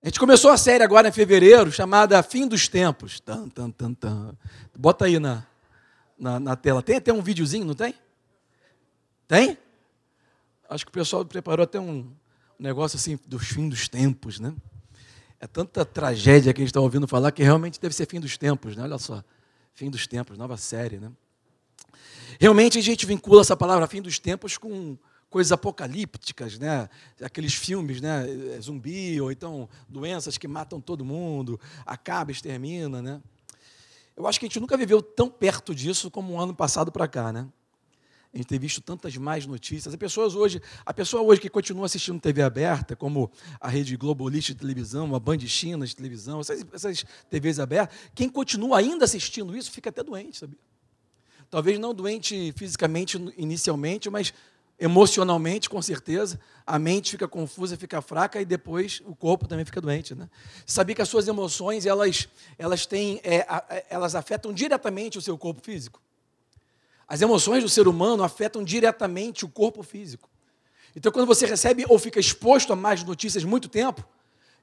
A gente começou a série agora em fevereiro, chamada Fim dos Tempos. Tan, tan, tan, tan. Bota aí na, na, na tela. Tem até um videozinho, não tem? Tem? Acho que o pessoal preparou até um negócio assim dos fim dos tempos, né? É tanta tragédia que a gente está ouvindo falar que realmente deve ser fim dos tempos, né? Olha só. Fim dos tempos, nova série, né? Realmente a gente vincula essa palavra fim dos tempos com coisas apocalípticas, né? Aqueles filmes, né? Zumbi ou então doenças que matam todo mundo, acaba, extermina, né? Eu acho que a gente nunca viveu tão perto disso como um ano passado para cá, né? A gente tem visto tantas mais notícias. As pessoas hoje, a pessoa hoje que continua assistindo TV aberta, como a rede Globalista de televisão, a Band China de televisão, essas, essas TVs abertas, quem continua ainda assistindo isso fica até doente, sabia? Talvez não doente fisicamente inicialmente, mas emocionalmente, com certeza, a mente fica confusa, fica fraca e depois o corpo também fica doente. Né? Sabia que as suas emoções elas, elas, têm, é, elas afetam diretamente o seu corpo físico? As emoções do ser humano afetam diretamente o corpo físico. Então, quando você recebe ou fica exposto a mais notícias muito tempo,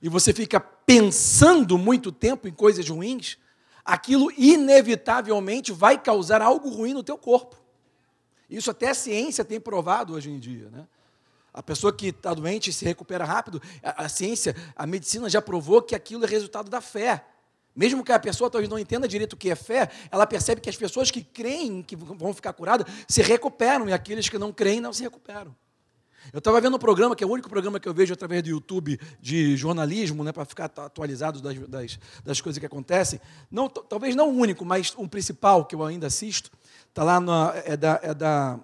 e você fica pensando muito tempo em coisas ruins, aquilo inevitavelmente vai causar algo ruim no teu corpo. Isso até a ciência tem provado hoje em dia. Né? A pessoa que está doente se recupera rápido, a, a, ciência, a medicina já provou que aquilo é resultado da fé. Mesmo que a pessoa talvez não entenda direito o que é fé, ela percebe que as pessoas que creem que vão ficar curadas se recuperam e aqueles que não creem não se recuperam. Eu estava vendo um programa, que é o único programa que eu vejo através do YouTube de jornalismo, né, para ficar atualizado das, das, das, coisas que acontecem. Não, talvez não o único, mas o principal que eu ainda assisto, Está lá na, é da, é da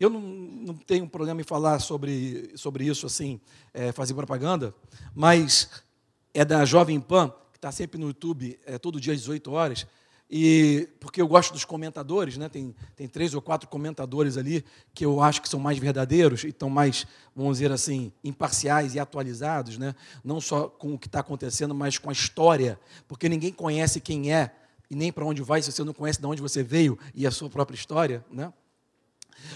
eu não, não, tenho problema em falar sobre, sobre isso, assim, é, fazer propaganda, mas é da Jovem Pan, que está sempre no YouTube, é, todo dia às 18 horas, e porque eu gosto dos comentadores, né? tem, tem três ou quatro comentadores ali que eu acho que são mais verdadeiros e estão mais, vamos dizer assim, imparciais e atualizados, né? não só com o que está acontecendo, mas com a história, porque ninguém conhece quem é e nem para onde vai se você não conhece de onde você veio e a sua própria história, né?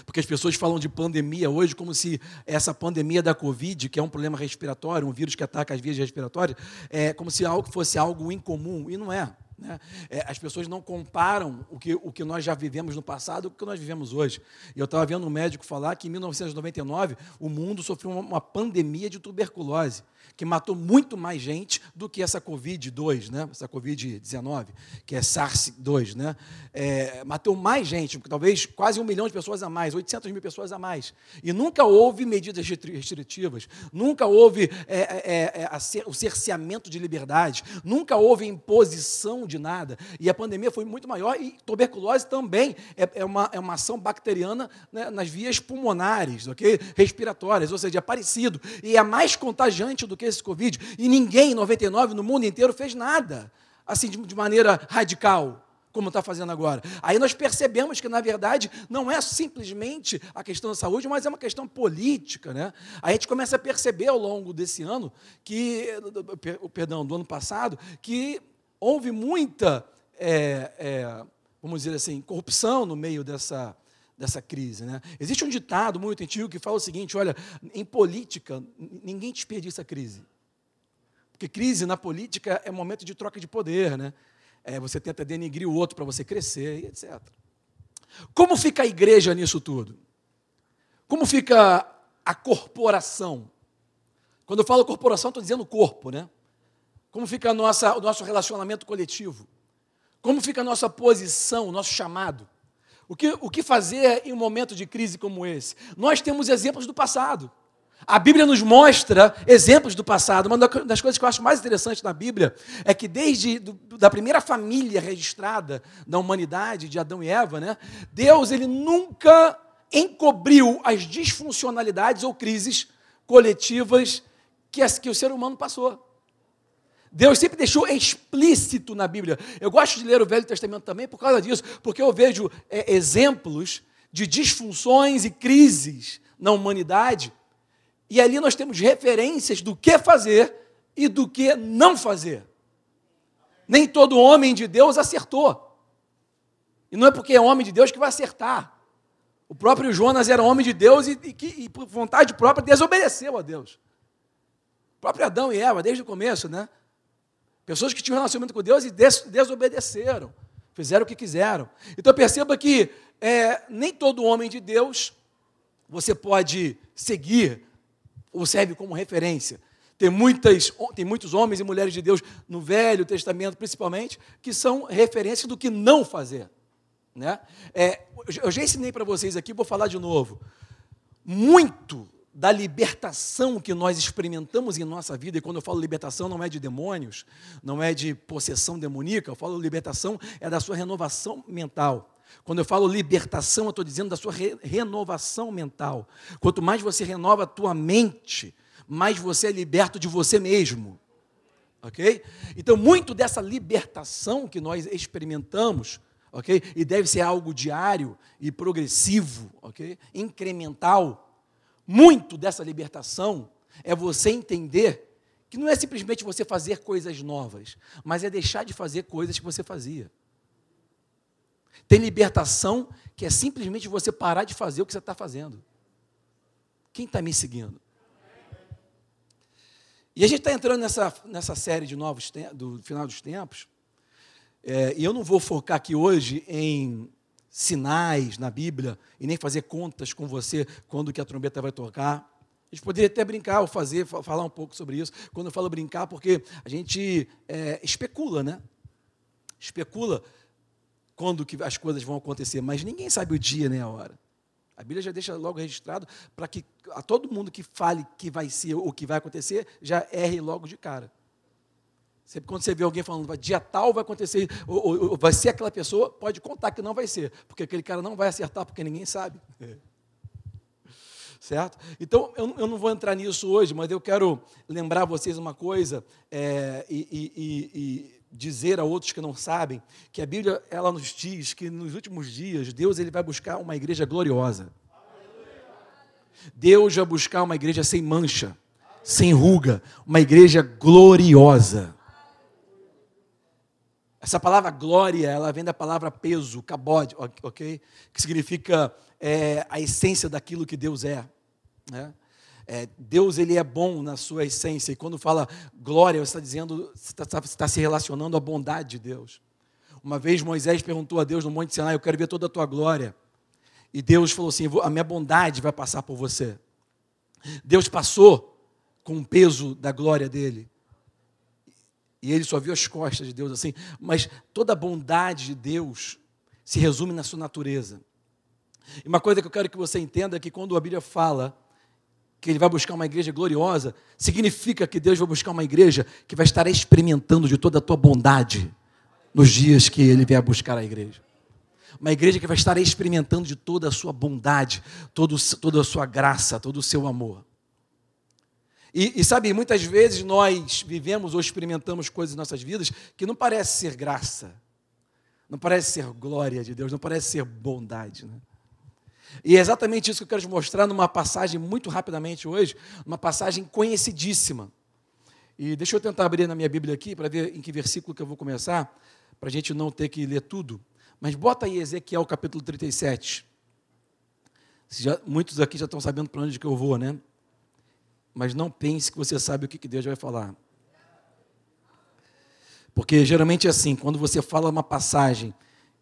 Porque as pessoas falam de pandemia hoje como se essa pandemia da Covid, que é um problema respiratório, um vírus que ataca as vias respiratórias, é como se algo fosse algo incomum, e não é. Né? É, as pessoas não comparam o que, o que nós já vivemos no passado com o que nós vivemos hoje. Eu estava vendo um médico falar que em 1999 o mundo sofreu uma, uma pandemia de tuberculose que matou muito mais gente do que essa Covid-2, né? essa Covid-19, que é SARS-2. Né? É, matou mais gente, talvez quase um milhão de pessoas a mais, 800 mil pessoas a mais. E nunca houve medidas restritivas, nunca houve é, é, é, é o cerceamento de liberdade, nunca houve imposição de nada. E a pandemia foi muito maior e tuberculose também é, é uma, é uma ação bacteriana né, nas vias pulmonares, okay? respiratórias, ou seja, é parecido. E é mais contagiante do que esse Covid. E ninguém, em 99, no mundo inteiro, fez nada, assim, de, de maneira radical, como está fazendo agora. Aí nós percebemos que, na verdade, não é simplesmente a questão da saúde, mas é uma questão política. Né? Aí a gente começa a perceber ao longo desse ano, que, perdão, do ano passado, que houve muita, é, é, vamos dizer assim, corrupção no meio dessa, dessa crise. Né? Existe um ditado muito antigo que fala o seguinte: olha, em política, ninguém desperdiça crise. Porque crise na política é momento de troca de poder, né? É, você tenta denigrir o outro para você crescer e etc. Como fica a igreja nisso tudo? Como fica a corporação? Quando eu falo corporação, estou dizendo corpo, né? Como fica nossa, o nosso relacionamento coletivo? Como fica a nossa posição, o nosso chamado? O que, o que fazer em um momento de crise como esse? Nós temos exemplos do passado. A Bíblia nos mostra exemplos do passado. Uma das coisas que eu acho mais interessante na Bíblia é que desde do, da primeira família registrada da humanidade, de Adão e Eva, né, Deus ele nunca encobriu as disfuncionalidades ou crises coletivas que, que o ser humano passou. Deus sempre deixou explícito na Bíblia. Eu gosto de ler o Velho Testamento também por causa disso, porque eu vejo é, exemplos de disfunções e crises na humanidade, e ali nós temos referências do que fazer e do que não fazer. Nem todo homem de Deus acertou. E não é porque é homem de Deus que vai acertar. O próprio Jonas era homem de Deus e, e, e por vontade própria, desobedeceu a Deus. O próprio Adão e Eva, desde o começo, né? Pessoas que tinham relacionamento com Deus e des desobedeceram, fizeram o que quiseram. Então perceba que é, nem todo homem de Deus você pode seguir ou serve como referência. Tem, muitas, tem muitos homens e mulheres de Deus no Velho Testamento, principalmente, que são referências do que não fazer. Né? É, eu já ensinei para vocês aqui, vou falar de novo. Muito da libertação que nós experimentamos em nossa vida, e quando eu falo libertação não é de demônios, não é de possessão demoníaca, eu falo libertação é da sua renovação mental. Quando eu falo libertação, eu estou dizendo da sua re renovação mental. Quanto mais você renova a tua mente, mais você é liberto de você mesmo. Ok? Então, muito dessa libertação que nós experimentamos, ok? E deve ser algo diário e progressivo, ok? Incremental. Muito dessa libertação é você entender que não é simplesmente você fazer coisas novas, mas é deixar de fazer coisas que você fazia. Tem libertação que é simplesmente você parar de fazer o que você está fazendo. Quem está me seguindo? E a gente está entrando nessa, nessa série de novos do final dos tempos. É, e eu não vou focar aqui hoje em sinais na Bíblia e nem fazer contas com você quando que a trombeta vai tocar. A gente poderia até brincar ou fazer, falar um pouco sobre isso. Quando eu falo brincar, porque a gente é, especula, né? Especula quando que as coisas vão acontecer, mas ninguém sabe o dia nem a hora. A Bíblia já deixa logo registrado para que a todo mundo que fale que vai ser o que vai acontecer já erre logo de cara. Sempre quando você vê alguém falando, dia tal vai acontecer, ou, ou, ou, vai ser aquela pessoa, pode contar que não vai ser, porque aquele cara não vai acertar, porque ninguém sabe. Certo? Então, eu, eu, não vou entrar nisso hoje, mas eu quero lembrar vocês uma coisa é, e, e, e dizer a outros que não sabem que a Bíblia ela nos diz que nos últimos dias Deus ele vai buscar uma igreja gloriosa. Deus vai buscar uma igreja sem mancha, sem ruga, uma igreja gloriosa. Essa palavra glória, ela vem da palavra peso, kabod, ok? Que significa é, a essência daquilo que Deus é. Né? É, Deus ele é bom na sua essência. E quando fala glória, você está dizendo, você está, está se relacionando à bondade de Deus. Uma vez Moisés perguntou a Deus no Monte Sinai: Eu quero ver toda a tua glória. E Deus falou assim: A minha bondade vai passar por você. Deus passou com o peso da glória dele. E ele só viu as costas de Deus assim. Mas toda a bondade de Deus se resume na sua natureza. E uma coisa que eu quero que você entenda é que quando a Bíblia fala que ele vai buscar uma igreja gloriosa, significa que Deus vai buscar uma igreja que vai estar experimentando de toda a tua bondade nos dias que ele vier buscar a igreja. Uma igreja que vai estar experimentando de toda a sua bondade, todo, toda a sua graça, todo o seu amor. E, e, sabe, muitas vezes nós vivemos ou experimentamos coisas em nossas vidas que não parece ser graça, não parece ser glória de Deus, não parece ser bondade. Né? E é exatamente isso que eu quero te mostrar numa passagem muito rapidamente hoje, uma passagem conhecidíssima. E deixa eu tentar abrir na minha Bíblia aqui para ver em que versículo que eu vou começar, para a gente não ter que ler tudo. Mas bota aí Ezequiel capítulo 37. Já, muitos aqui já estão sabendo para onde que eu vou, né? Mas não pense que você sabe o que, Deus vai falar. Porque geralmente é assim, quando você fala uma passagem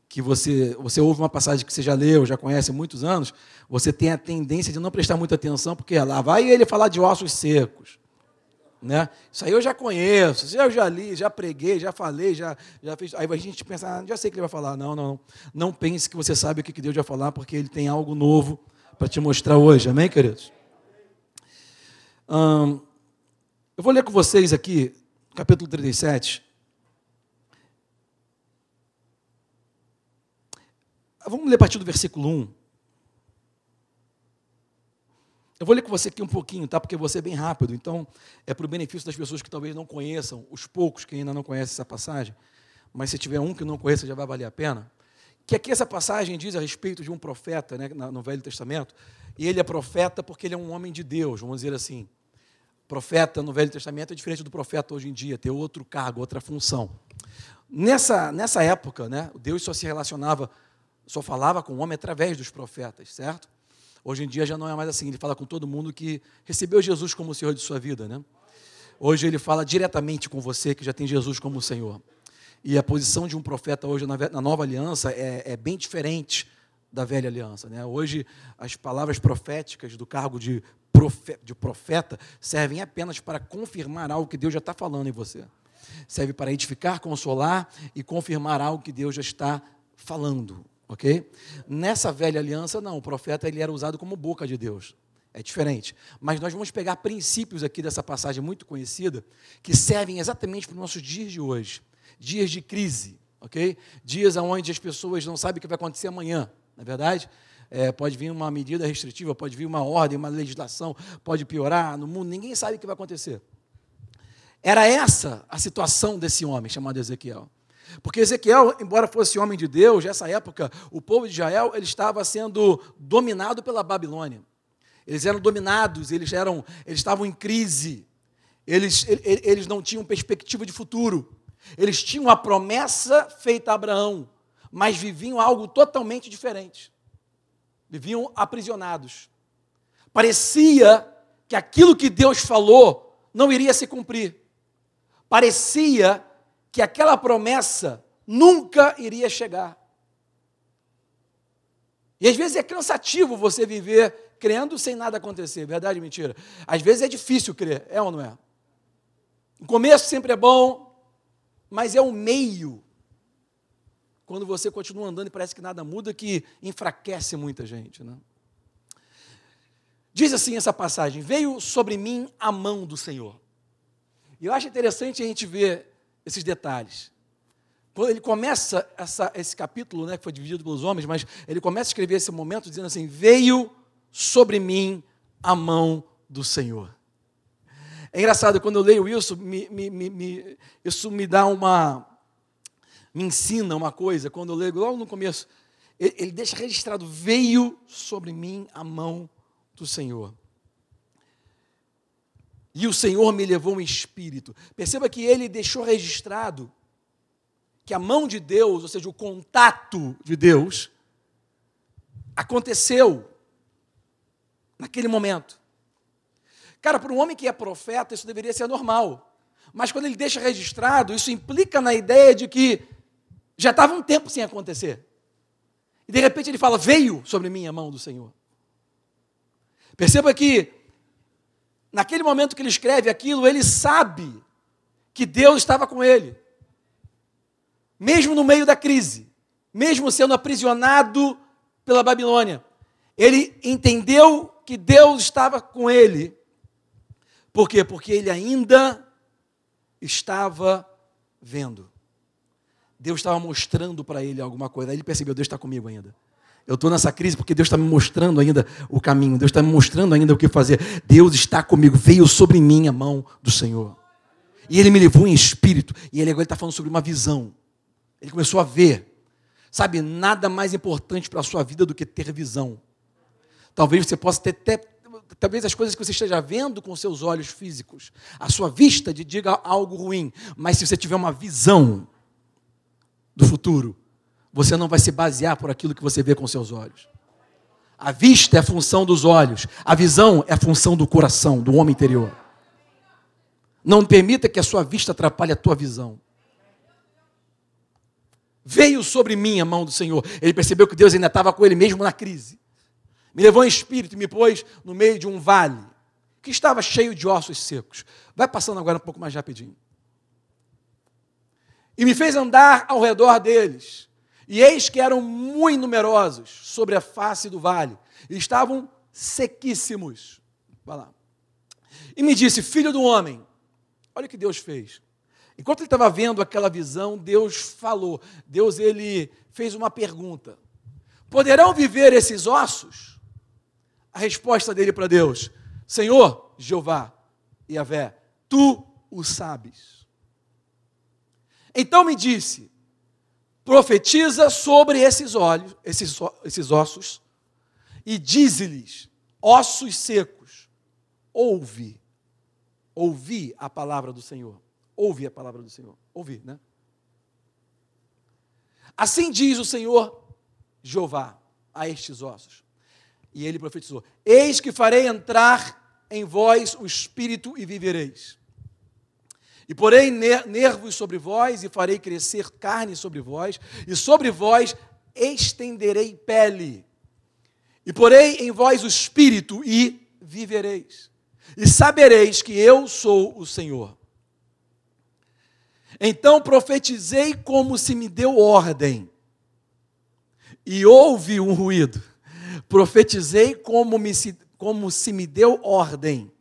que você, você ouve uma passagem que você já leu, já conhece há muitos anos, você tem a tendência de não prestar muita atenção, porque lá vai ele falar de ossos secos. Né? Isso aí eu já conheço, eu já li, já preguei, já falei, já, já fiz. Aí a gente pensa, ah, já sei o que ele vai falar. Não, não, não. Não pense que você sabe o que Deus vai falar, porque ele tem algo novo para te mostrar hoje. Amém, queridos? Hum, eu vou ler com vocês aqui, capítulo 37. Vamos ler a partir do versículo 1. Eu vou ler com você aqui um pouquinho, tá? Porque você é bem rápido, então é para o benefício das pessoas que talvez não conheçam, os poucos que ainda não conhecem essa passagem, mas se tiver um que não conheça já vai valer a pena. Que aqui essa passagem diz a respeito de um profeta né, no Velho Testamento, e ele é profeta porque ele é um homem de Deus, vamos dizer assim. Profeta no Velho Testamento é diferente do profeta hoje em dia, tem outro cargo, outra função. Nessa, nessa época, né, Deus só se relacionava só falava com o homem através dos profetas, certo? Hoje em dia já não é mais assim, ele fala com todo mundo que recebeu Jesus como o Senhor de sua vida, né? Hoje ele fala diretamente com você que já tem Jesus como Senhor. E a posição de um profeta hoje na, nova aliança é, é, bem diferente da velha aliança. Né? Hoje, as palavras proféticas do cargo de, de profeta servem apenas para confirmar algo que Deus já está falando em você. Serve para edificar, consolar e confirmar algo que Deus já está falando. Ok? Nessa velha aliança, não, o profeta ele era usado como boca de Deus. É diferente. Mas nós vamos pegar princípios aqui dessa passagem muito conhecida que servem exatamente para os nossos dias de hoje. Dias de crise, ok? Dias onde as pessoas não sabem o que vai acontecer amanhã, não é verdade? É, pode vir uma medida restritiva, pode vir uma ordem, uma legislação, pode piorar no mundo, ninguém sabe o que vai acontecer. Era essa a situação desse homem chamado Ezequiel. Porque Ezequiel, embora fosse homem de Deus, nessa época, o povo de Israel ele estava sendo dominado pela Babilônia. Eles eram dominados, eles, eram, eles estavam em crise, eles, eles não tinham perspectiva de futuro. Eles tinham a promessa feita a Abraão, mas viviam algo totalmente diferente. Viviam aprisionados. Parecia que aquilo que Deus falou não iria se cumprir. Parecia que aquela promessa nunca iria chegar. E às vezes é cansativo você viver crendo sem nada acontecer. Verdade ou mentira? Às vezes é difícil crer, é ou não é? O começo sempre é bom, mas é o meio. Quando você continua andando e parece que nada muda, que enfraquece muita gente. Né? Diz assim essa passagem: Veio sobre mim a mão do Senhor. E eu acho interessante a gente ver esses detalhes. Quando ele começa essa, esse capítulo, né, que foi dividido pelos homens, mas ele começa a escrever esse momento dizendo assim: Veio sobre mim a mão do Senhor. É engraçado, quando eu leio isso, me, me, me, isso me dá uma. Me ensina uma coisa. Quando eu leio logo no começo, ele, ele deixa registrado: veio sobre mim a mão do Senhor. E o Senhor me levou em espírito. Perceba que ele deixou registrado que a mão de Deus, ou seja, o contato de Deus, aconteceu naquele momento. Cara, para um homem que é profeta, isso deveria ser normal. Mas quando ele deixa registrado, isso implica na ideia de que já estava um tempo sem acontecer. E de repente ele fala: Veio sobre mim a mão do Senhor. Perceba que, naquele momento que ele escreve aquilo, ele sabe que Deus estava com ele. Mesmo no meio da crise, mesmo sendo aprisionado pela Babilônia, ele entendeu que Deus estava com ele. Por quê? Porque ele ainda estava vendo. Deus estava mostrando para ele alguma coisa. Aí ele percebeu: Deus está comigo ainda. Eu estou nessa crise porque Deus está me mostrando ainda o caminho, Deus está me mostrando ainda o que fazer. Deus está comigo, veio sobre mim a mão do Senhor. E ele me levou em espírito. E ele agora está falando sobre uma visão. Ele começou a ver. Sabe, nada mais importante para a sua vida do que ter visão. Talvez você possa ter até talvez as coisas que você esteja vendo com seus olhos físicos, a sua vista te diga algo ruim, mas se você tiver uma visão do futuro, você não vai se basear por aquilo que você vê com seus olhos. A vista é função dos olhos, a visão é a função do coração, do homem interior. Não permita que a sua vista atrapalhe a tua visão. Veio sobre mim a mão do Senhor. Ele percebeu que Deus ainda estava com ele mesmo na crise. Me levou em espírito e me pôs no meio de um vale que estava cheio de ossos secos. Vai passando agora um pouco mais rapidinho. E me fez andar ao redor deles. E eis que eram muito numerosos sobre a face do vale. E estavam sequíssimos. Vai lá. E me disse: Filho do homem, olha o que Deus fez. Enquanto ele estava vendo aquela visão, Deus falou. Deus ele fez uma pergunta: Poderão viver esses ossos? a resposta dele para Deus: Senhor, Jeová, Yahvé, tu o sabes. Então me disse: profetiza sobre esses olhos, esses, esses ossos, e dize-lhes, ossos secos, ouve, ouvi a palavra do Senhor. Ouve a palavra do Senhor. Ouvi, né? Assim diz o Senhor Jeová a estes ossos. E ele profetizou: Eis que farei entrar em vós o espírito e vivereis. E porei nervos sobre vós, e farei crescer carne sobre vós, e sobre vós estenderei pele. E porei em vós o espírito, e vivereis. E sabereis que eu sou o Senhor. Então profetizei como se me deu ordem, e houve um ruído. Profetizei como, me se, como se me deu ordem,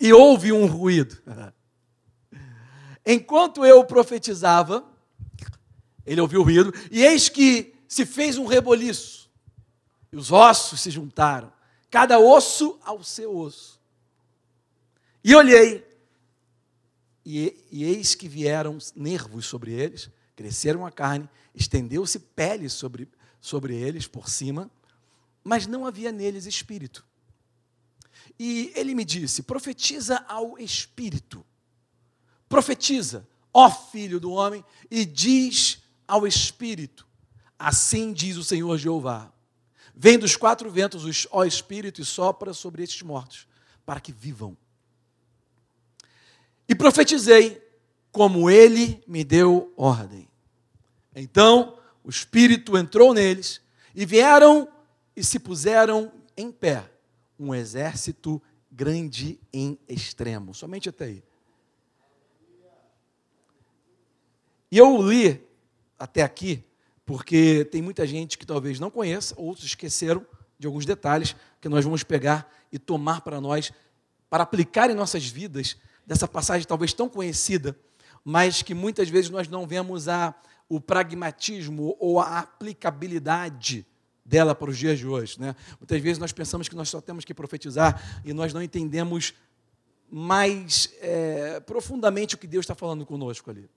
e houve um ruído. Enquanto eu profetizava, ele ouviu o ruído, e eis que se fez um reboliço, e os ossos se juntaram, cada osso ao seu osso. E olhei, e, e eis que vieram nervos sobre eles, cresceram a carne, estendeu-se pele sobre, sobre eles por cima, mas não havia neles espírito. E ele me disse: profetiza ao espírito, profetiza, ó filho do homem, e diz ao espírito: assim diz o Senhor Jeová. Vem dos quatro ventos, ó espírito, e sopra sobre estes mortos, para que vivam. E profetizei como ele me deu ordem. Então o Espírito entrou neles e vieram e se puseram em pé, um exército grande em extremo. Somente até aí. E eu li até aqui, porque tem muita gente que talvez não conheça, outros esqueceram de alguns detalhes que nós vamos pegar e tomar para nós, para aplicar em nossas vidas dessa passagem talvez tão conhecida, mas que muitas vezes nós não vemos a, o pragmatismo ou a aplicabilidade dela para os dias de hoje. Né? Muitas vezes nós pensamos que nós só temos que profetizar e nós não entendemos mais é, profundamente o que Deus está falando conosco ali.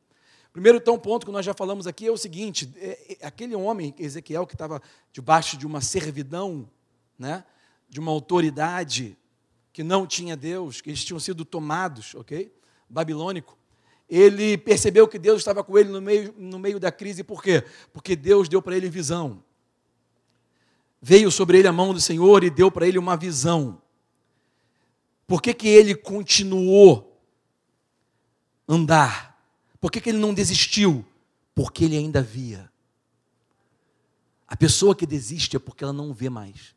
Primeiro então, ponto que nós já falamos aqui é o seguinte: é, é, aquele homem, Ezequiel, que estava debaixo de uma servidão, né, de uma autoridade, que não tinha Deus, que eles tinham sido tomados, ok? Babilônico. Ele percebeu que Deus estava com ele no meio, no meio da crise, por quê? Porque Deus deu para ele visão. Veio sobre ele a mão do Senhor e deu para ele uma visão. Por que, que ele continuou andar? Por que, que ele não desistiu? Porque ele ainda via. A pessoa que desiste é porque ela não vê mais.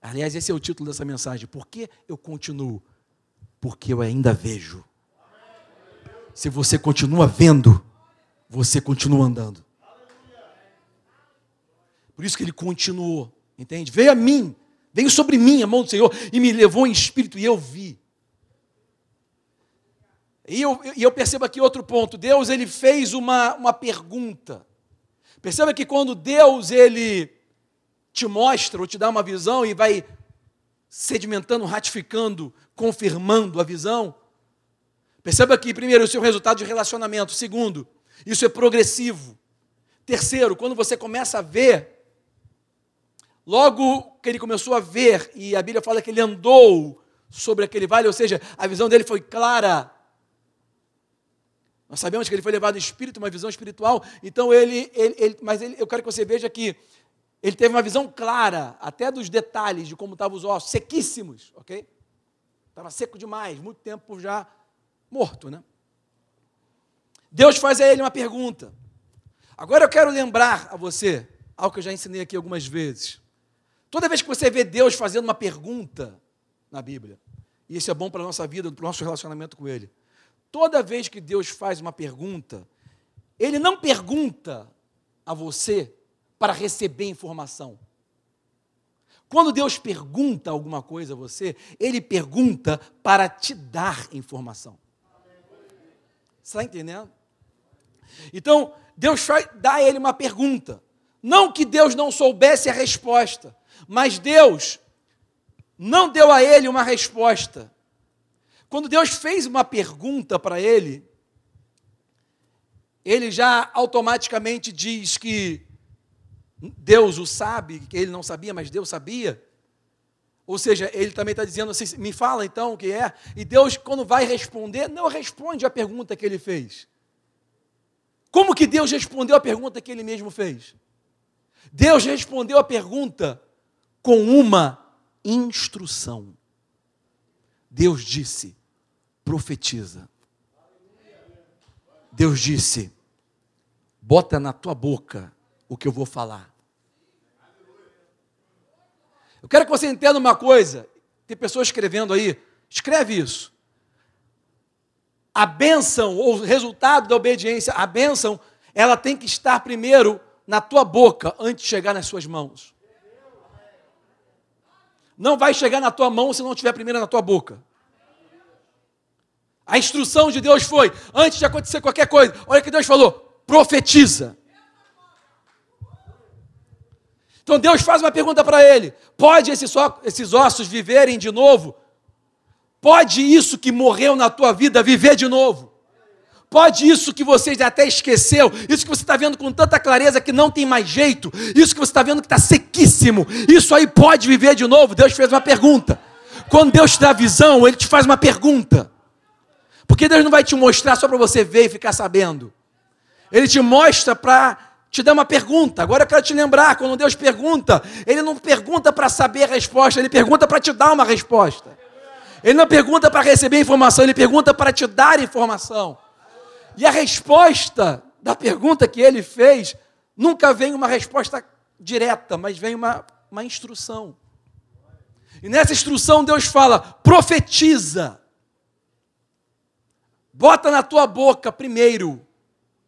Aliás, esse é o título dessa mensagem. Por que eu continuo? Porque eu ainda vejo. Se você continua vendo, você continua andando. Por isso que ele continuou, entende? Veio a mim, veio sobre mim a mão do Senhor e me levou em espírito e eu vi. E eu, e eu percebo aqui outro ponto. Deus ele fez uma, uma pergunta. Perceba que quando Deus ele te mostra ou te dá uma visão e vai sedimentando, ratificando, confirmando a visão. Perceba que, primeiro, isso é o resultado de relacionamento. Segundo, isso é progressivo. Terceiro, quando você começa a ver, logo que ele começou a ver, e a Bíblia fala que ele andou sobre aquele vale, ou seja, a visão dele foi clara. Nós sabemos que ele foi levado em espírito, uma visão espiritual, então ele, ele, ele mas ele, eu quero que você veja que ele teve uma visão clara, até dos detalhes de como estavam os ossos, sequíssimos, ok? Estava seco demais, muito tempo já morto, né? Deus faz a ele uma pergunta. Agora eu quero lembrar a você algo que eu já ensinei aqui algumas vezes. Toda vez que você vê Deus fazendo uma pergunta na Bíblia, e isso é bom para a nossa vida, para o nosso relacionamento com Ele. Toda vez que Deus faz uma pergunta, Ele não pergunta a você para receber informação. Quando Deus pergunta alguma coisa a você, Ele pergunta para te dar informação. Está entendendo? Então, Deus dá a ele uma pergunta. Não que Deus não soubesse a resposta, mas Deus não deu a ele uma resposta. Quando Deus fez uma pergunta para ele, ele já automaticamente diz que Deus o sabe, que ele não sabia, mas Deus sabia. Ou seja, ele também está dizendo assim: me fala então o que é. E Deus, quando vai responder, não responde a pergunta que ele fez. Como que Deus respondeu a pergunta que ele mesmo fez? Deus respondeu a pergunta com uma instrução. Deus disse: profetiza. Deus disse: bota na tua boca o que eu vou falar. Eu quero que você entenda uma coisa. Tem pessoas escrevendo aí, escreve isso. A bênção, ou o resultado da obediência, a bênção, ela tem que estar primeiro na tua boca antes de chegar nas suas mãos. Não vai chegar na tua mão se não estiver primeiro na tua boca. A instrução de Deus foi, antes de acontecer qualquer coisa, olha o que Deus falou: profetiza. Então Deus faz uma pergunta para ele: pode esses ossos viverem de novo? Pode isso que morreu na tua vida viver de novo? Pode isso que você até esqueceu, isso que você está vendo com tanta clareza que não tem mais jeito, isso que você está vendo que está sequíssimo, isso aí pode viver de novo? Deus fez uma pergunta. Quando Deus te dá visão, Ele te faz uma pergunta. Porque Deus não vai te mostrar só para você ver e ficar sabendo. Ele te mostra para te dar uma pergunta. Agora eu quero te lembrar, quando Deus pergunta, Ele não pergunta para saber a resposta, Ele pergunta para te dar uma resposta. Ele não pergunta para receber informação, Ele pergunta para te dar informação. E a resposta da pergunta que Ele fez, nunca vem uma resposta direta, mas vem uma, uma instrução. E nessa instrução Deus fala: profetiza. Bota na tua boca primeiro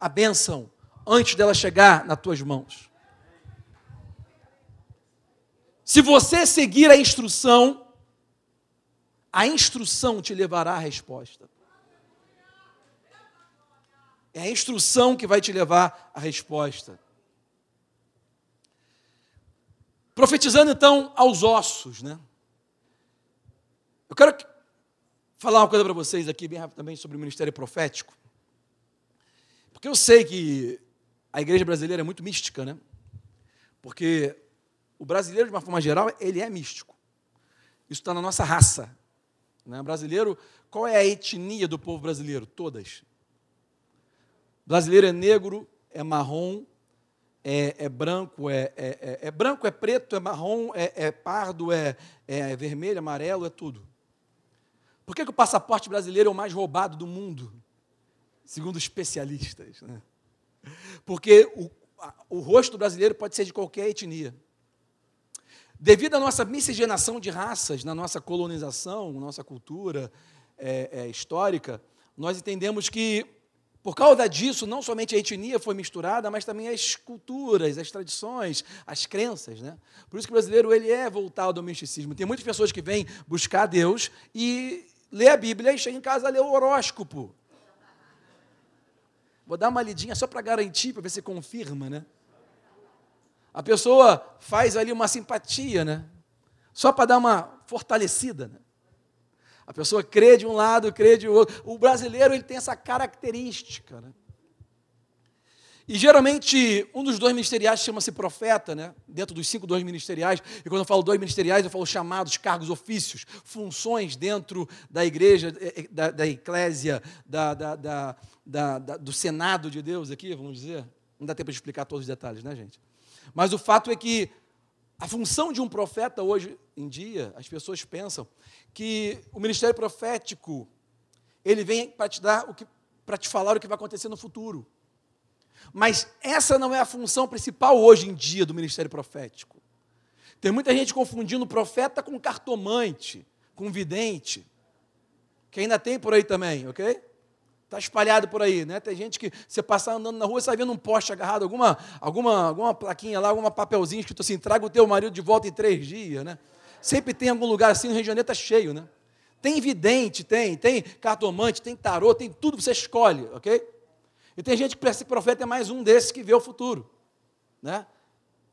a bênção antes dela chegar nas tuas mãos. Se você seguir a instrução, a instrução te levará à resposta. É a instrução que vai te levar à resposta. Profetizando então aos ossos, né? Eu quero falar uma coisa para vocês aqui, bem também, sobre o ministério profético. Porque eu sei que a igreja brasileira é muito mística, né? Porque o brasileiro, de uma forma geral, ele é místico. Isso está na nossa raça. Né? Brasileiro, qual é a etnia do povo brasileiro? Todas. Brasileiro é negro, é marrom, é, é branco, é, é, é, é, branco, é preto, é marrom, é, é pardo, é, é, vermelho, amarelo, é tudo. Por que, que o passaporte brasileiro é o mais roubado do mundo? segundo especialistas. Né? Porque o, o rosto brasileiro pode ser de qualquer etnia. Devido à nossa miscigenação de raças, na nossa colonização, nossa cultura é, é, histórica, nós entendemos que, por causa disso, não somente a etnia foi misturada, mas também as culturas, as tradições, as crenças. Né? Por isso que o brasileiro ele é voltado ao misticismo. Tem muitas pessoas que vêm buscar Deus e lê a Bíblia e chega em casa a ler o horóscopo. Vou dar uma lidinha só para garantir, para ver se confirma, né? A pessoa faz ali uma simpatia, né? Só para dar uma fortalecida, né? A pessoa crê de um lado, crê de outro. O brasileiro ele tem essa característica, né? E geralmente, um dos dois ministeriais chama-se profeta, né? dentro dos cinco dois ministeriais. E quando eu falo dois ministeriais, eu falo chamados, cargos, ofícios, funções dentro da igreja, eh, eh, da, da eclésia, da, da, da, do Senado de Deus aqui, vamos dizer. Não dá tempo de explicar todos os detalhes, né, gente? Mas o fato é que a função de um profeta hoje em dia, as pessoas pensam que o ministério profético ele vem para te dar o que para te falar o que vai acontecer no futuro. Mas essa não é a função principal hoje em dia do ministério profético. Tem muita gente confundindo profeta com cartomante, com vidente, que ainda tem por aí também, ok? Está espalhado por aí, né? Tem gente que você passar andando na rua, você vai vendo um poste agarrado, alguma, alguma, alguma plaquinha lá, alguma papelzinho escrito assim, traga o teu marido de volta em três dias, né? Sempre tem algum lugar assim, no Rio de Janeiro está cheio, né? Tem vidente, tem, tem cartomante, tem tarô, tem tudo, você escolhe, ok? E tem gente que pensa que profeta é mais um desses que vê o futuro. Né?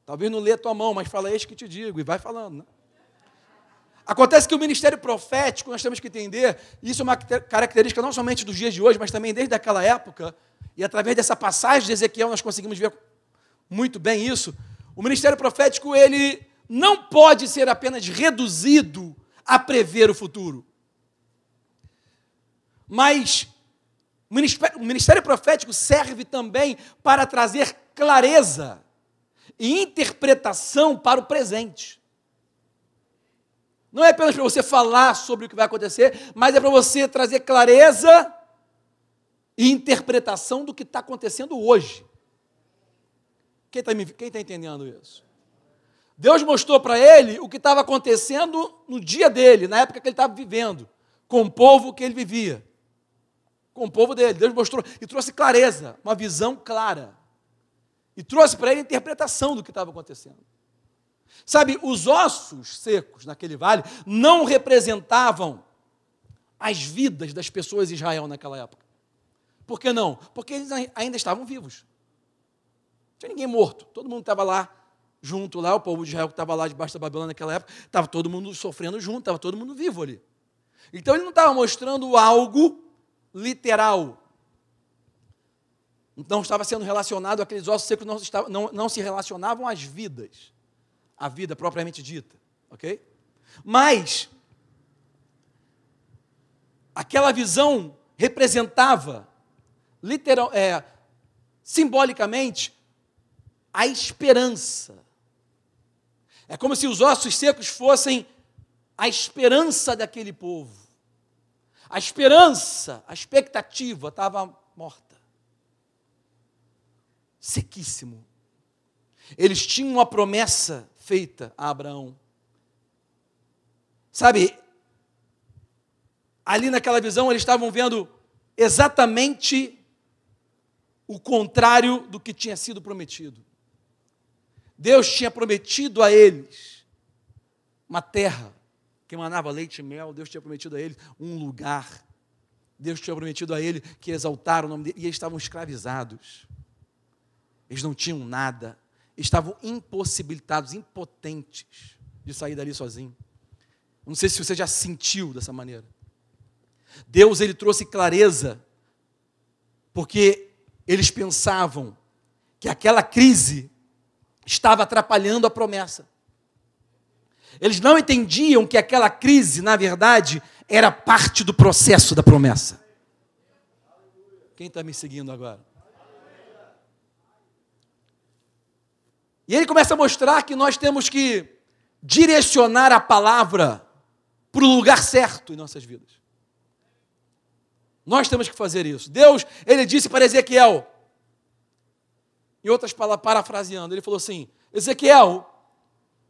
Talvez não lê a tua mão, mas fala, eis que te digo, e vai falando. Né? Acontece que o ministério profético, nós temos que entender, isso é uma característica não somente dos dias de hoje, mas também desde aquela época, e através dessa passagem de Ezequiel nós conseguimos ver muito bem isso. O ministério profético, ele não pode ser apenas reduzido a prever o futuro. Mas o ministério, profético serve também para trazer clareza e interpretação para o presente. Não é apenas para você falar sobre o que vai acontecer, mas é para você trazer clareza e interpretação do que está acontecendo hoje. Quem está tá entendendo isso? Deus mostrou para ele o que estava acontecendo no dia dele, na época que ele estava vivendo, com o povo que ele vivia, com o povo dele. Deus mostrou e trouxe clareza, uma visão clara. E trouxe para ele a interpretação do que estava acontecendo. Sabe, os ossos secos naquele vale não representavam as vidas das pessoas de Israel naquela época. Por que não? Porque eles ainda estavam vivos. Não tinha ninguém morto. Todo mundo estava lá junto lá, o povo de Israel que estava lá debaixo da Babilônia naquela época, estava todo mundo sofrendo junto, estava todo mundo vivo ali. Então ele não estava mostrando algo literal. Não estava sendo relacionado, aqueles ossos secos não, estavam, não, não se relacionavam às vidas a vida propriamente dita, ok? Mas aquela visão representava, literal, é, simbolicamente, a esperança. É como se os ossos secos fossem a esperança daquele povo. A esperança, a expectativa estava morta. Sequíssimo. Eles tinham uma promessa feita a Abraão. Sabe, ali naquela visão eles estavam vendo exatamente o contrário do que tinha sido prometido. Deus tinha prometido a eles uma terra que emanava leite e mel, Deus tinha prometido a eles um lugar. Deus tinha prometido a ele que exaltaram o nome dele, e eles estavam escravizados. Eles não tinham nada estavam impossibilitados, impotentes de sair dali sozinho. Não sei se você já sentiu dessa maneira. Deus ele trouxe clareza porque eles pensavam que aquela crise estava atrapalhando a promessa. Eles não entendiam que aquela crise, na verdade, era parte do processo da promessa. Quem está me seguindo agora? E ele começa a mostrar que nós temos que direcionar a palavra para o lugar certo em nossas vidas. Nós temos que fazer isso. Deus, ele disse para Ezequiel, em outras palavras, parafraseando, ele falou assim: Ezequiel,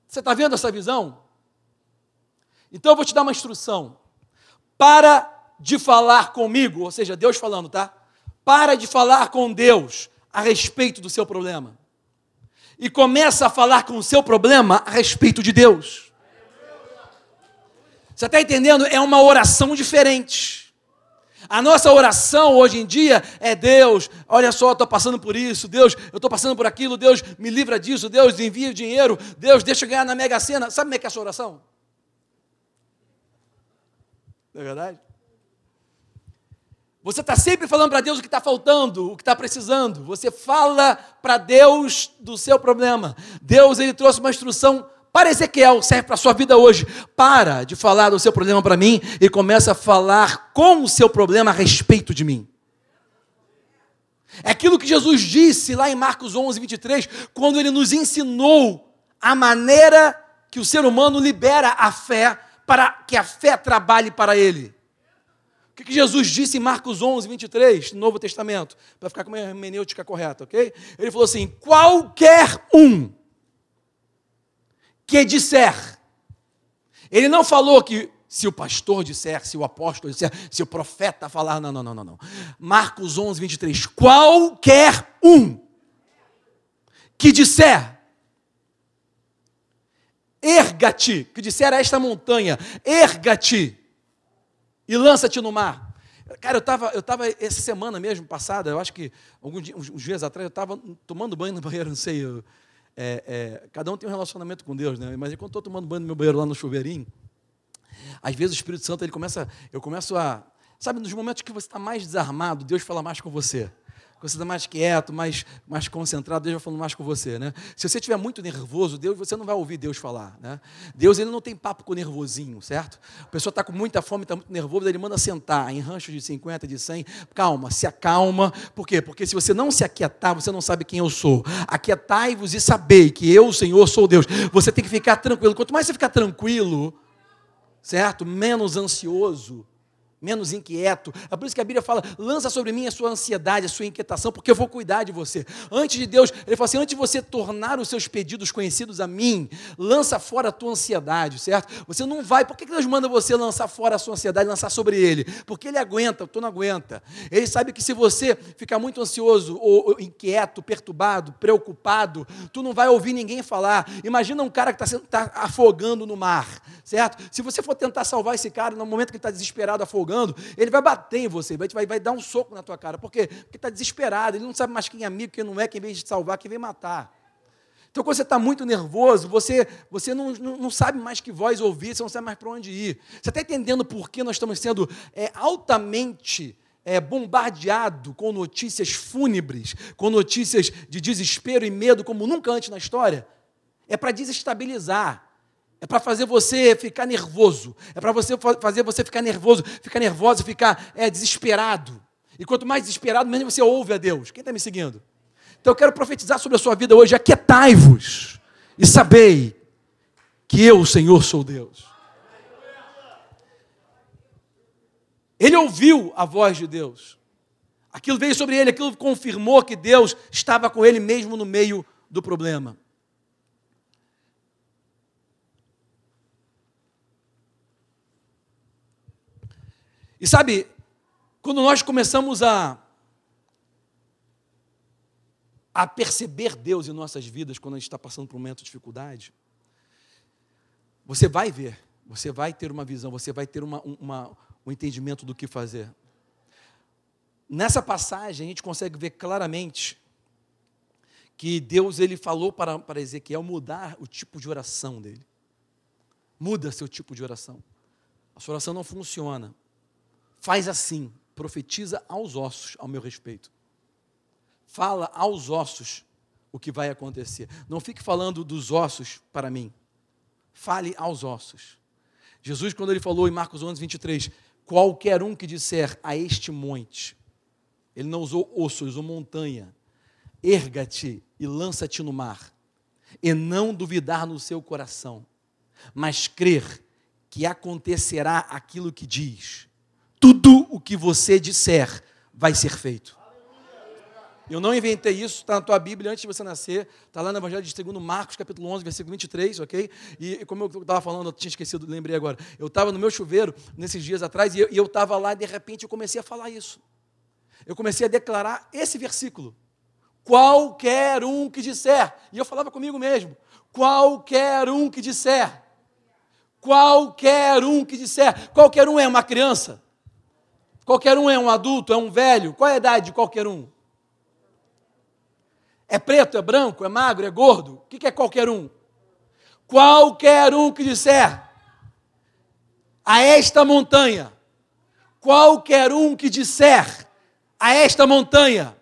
você está vendo essa visão? Então eu vou te dar uma instrução. Para de falar comigo, ou seja, Deus falando, tá? Para de falar com Deus a respeito do seu problema e começa a falar com o seu problema a respeito de Deus. Você está entendendo? É uma oração diferente. A nossa oração hoje em dia é Deus, olha só, estou passando por isso, Deus, eu estou passando por aquilo, Deus me livra disso, Deus envia o dinheiro, Deus deixa eu ganhar na Mega Sena. Sabe como é que é essa oração? Não é verdade? Você está sempre falando para Deus o que está faltando, o que está precisando. Você fala para Deus do seu problema. Deus ele trouxe uma instrução para Ezequiel, serve para a sua vida hoje. Para de falar do seu problema para mim e começa a falar com o seu problema a respeito de mim. É aquilo que Jesus disse lá em Marcos 11, 23, quando ele nos ensinou a maneira que o ser humano libera a fé para que a fé trabalhe para ele que, que Jesus disse em Marcos 11, 23, no Novo Testamento? Para ficar com uma hermenêutica correta, ok? Ele falou assim: qualquer um que disser. Ele não falou que se o pastor disser, se o apóstolo disser, se o profeta falar, não, não, não, não, não. Marcos 11, 23. Qualquer um que disser, erga-te, que disser a esta montanha, erga-te e lança-te no mar. Cara, eu estava eu tava essa semana mesmo, passada, eu acho que alguns dias, uns dias atrás, eu estava tomando banho no banheiro, não sei. Eu, é, é, cada um tem um relacionamento com Deus, né? Mas quando estou tomando banho no meu banheiro lá no chuveirinho, às vezes o Espírito Santo ele começa, eu começo a. Sabe, nos momentos que você está mais desarmado, Deus fala mais com você você está mais quieto, mais, mais concentrado, Deus vai falando mais com você, né? Se você estiver muito nervoso, Deus, você não vai ouvir Deus falar, né? Deus, ele não tem papo com o nervosinho, certo? A pessoa está com muita fome, está muito nervoso, ele manda sentar em rancho de 50, de 100, calma, se acalma, por quê? Porque se você não se aquietar, você não sabe quem eu sou. Aquietai-vos e sabei que eu, Senhor, sou Deus. Você tem que ficar tranquilo. Quanto mais você ficar tranquilo, certo? Menos ansioso menos inquieto. É por isso que a Bíblia fala: lança sobre mim a sua ansiedade, a sua inquietação, porque eu vou cuidar de você. Antes de Deus, ele fala assim: antes de você tornar os seus pedidos conhecidos a mim, lança fora a tua ansiedade, certo? Você não vai. Por que Deus manda você lançar fora a sua ansiedade, lançar sobre ele? Porque ele aguenta, tu não aguenta. Ele sabe que se você ficar muito ansioso, ou, inquieto, perturbado, preocupado, tu não vai ouvir ninguém falar. Imagina um cara que está tá afogando no mar, certo? Se você for tentar salvar esse cara no momento que ele está desesperado, afogando, ele vai bater em você, vai, vai, vai dar um soco na tua cara. Por quê? Porque está desesperado, ele não sabe mais quem é amigo, quem não é, quem vem te salvar, quem vem matar. Então, quando você está muito nervoso, você, você não, não, não, sabe mais que voz ouvir, você não sabe mais para onde ir. Você está entendendo por que nós estamos sendo é, altamente é, bombardeado com notícias fúnebres, com notícias de desespero e medo, como nunca antes na história? É para desestabilizar. É para fazer você ficar nervoso. É para você fazer você ficar nervoso, ficar nervoso, ficar é, desesperado. E quanto mais desesperado, menos você ouve a Deus. Quem está me seguindo? Então eu quero profetizar sobre a sua vida hoje. Aquietai-vos e sabei que eu, o Senhor, sou Deus. Ele ouviu a voz de Deus. Aquilo veio sobre ele, aquilo confirmou que Deus estava com ele mesmo no meio do problema. E sabe, quando nós começamos a, a perceber Deus em nossas vidas, quando a gente está passando por um momento de dificuldade, você vai ver, você vai ter uma visão, você vai ter uma, uma, um entendimento do que fazer. Nessa passagem, a gente consegue ver claramente que Deus ele falou para, para Ezequiel mudar o tipo de oração dele. Muda seu tipo de oração. A sua oração não funciona faz assim, profetiza aos ossos ao meu respeito. Fala aos ossos o que vai acontecer. Não fique falando dos ossos para mim. Fale aos ossos. Jesus, quando ele falou em Marcos 11, 23, qualquer um que disser a este monte, ele não usou osso, usou montanha, erga-te e lança-te no mar, e não duvidar no seu coração, mas crer que acontecerá aquilo que diz, tudo o que você disser vai ser feito. Eu não inventei isso, está na tua Bíblia antes de você nascer, está lá no Evangelho de 2 Marcos, capítulo 11, versículo 23, ok? E como eu estava falando, eu tinha esquecido, lembrei agora. Eu estava no meu chuveiro nesses dias atrás e eu estava lá e de repente eu comecei a falar isso. Eu comecei a declarar esse versículo. Qualquer um que disser, e eu falava comigo mesmo, qualquer um que disser, qualquer um que disser, qualquer um é uma criança, Qualquer um é um adulto, é um velho. Qual é a idade de qualquer um? É preto, é branco, é magro, é gordo? O que é qualquer um? Qualquer um que disser a esta montanha, qualquer um que disser a esta montanha,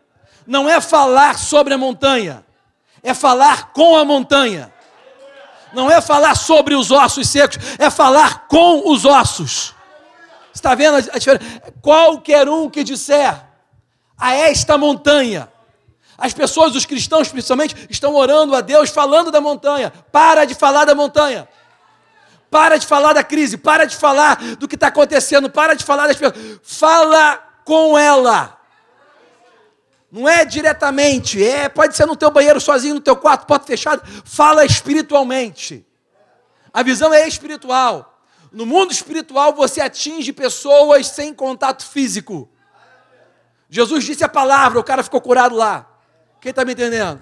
não é falar sobre a montanha, é falar com a montanha. Não é falar sobre os ossos secos, é falar com os ossos está vendo a diferença? Qualquer um que disser a esta montanha, as pessoas, os cristãos principalmente, estão orando a Deus, falando da montanha. Para de falar da montanha. Para de falar da crise. Para de falar do que está acontecendo. Para de falar das pessoas. Fala com ela. Não é diretamente. É, pode ser no teu banheiro sozinho, no teu quarto, porta fechada. Fala espiritualmente. A visão é espiritual. No mundo espiritual, você atinge pessoas sem contato físico. Jesus disse a palavra, o cara ficou curado lá. Quem está me entendendo?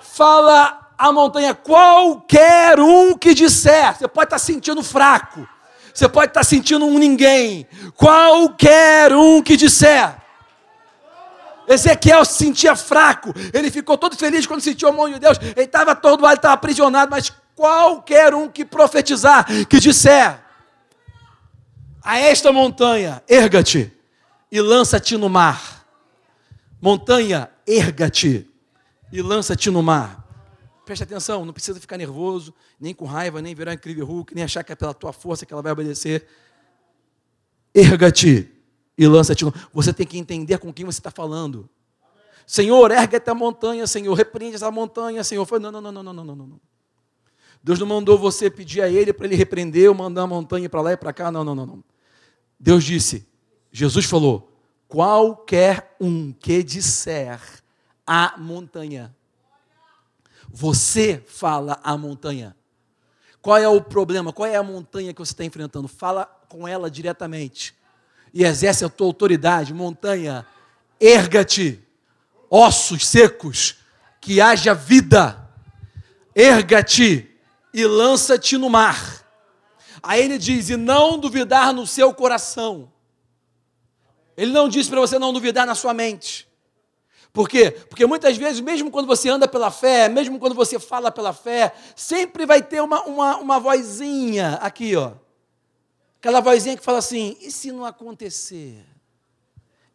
Fala a montanha, qualquer um que disser, você pode estar tá sentindo fraco, você pode estar tá sentindo um ninguém, qualquer um que disser. Ezequiel se sentia fraco, ele ficou todo feliz quando sentiu a mão de Deus, ele estava ele estava aprisionado, mas qualquer um que profetizar, que disser a esta montanha, erga-te e lança-te no mar. Montanha, erga-te e lança-te no mar. Preste atenção, não precisa ficar nervoso, nem com raiva, nem virar incrível Hulk, nem achar que é pela tua força que ela vai obedecer. Erga-te e lança-te no mar. Você tem que entender com quem você está falando. Senhor, erga-te a montanha, Senhor, repreende essa montanha, Senhor. Não, não, não, não, não, não, não. Deus não mandou você pedir a Ele para Ele repreender ou mandar a montanha para lá e para cá. Não, não, não, não. Deus disse, Jesus falou: qualquer um que disser a montanha. Você fala a montanha. Qual é o problema? Qual é a montanha que você está enfrentando? Fala com ela diretamente. E exerce a tua autoridade. Montanha, erga-te. Ossos secos, que haja vida. Erga-te e lança-te no mar. Aí ele diz: e não duvidar no seu coração. Ele não disse para você não duvidar na sua mente. Por quê? Porque muitas vezes, mesmo quando você anda pela fé, mesmo quando você fala pela fé, sempre vai ter uma, uma, uma vozinha aqui, ó. Aquela vozinha que fala assim: e se não acontecer?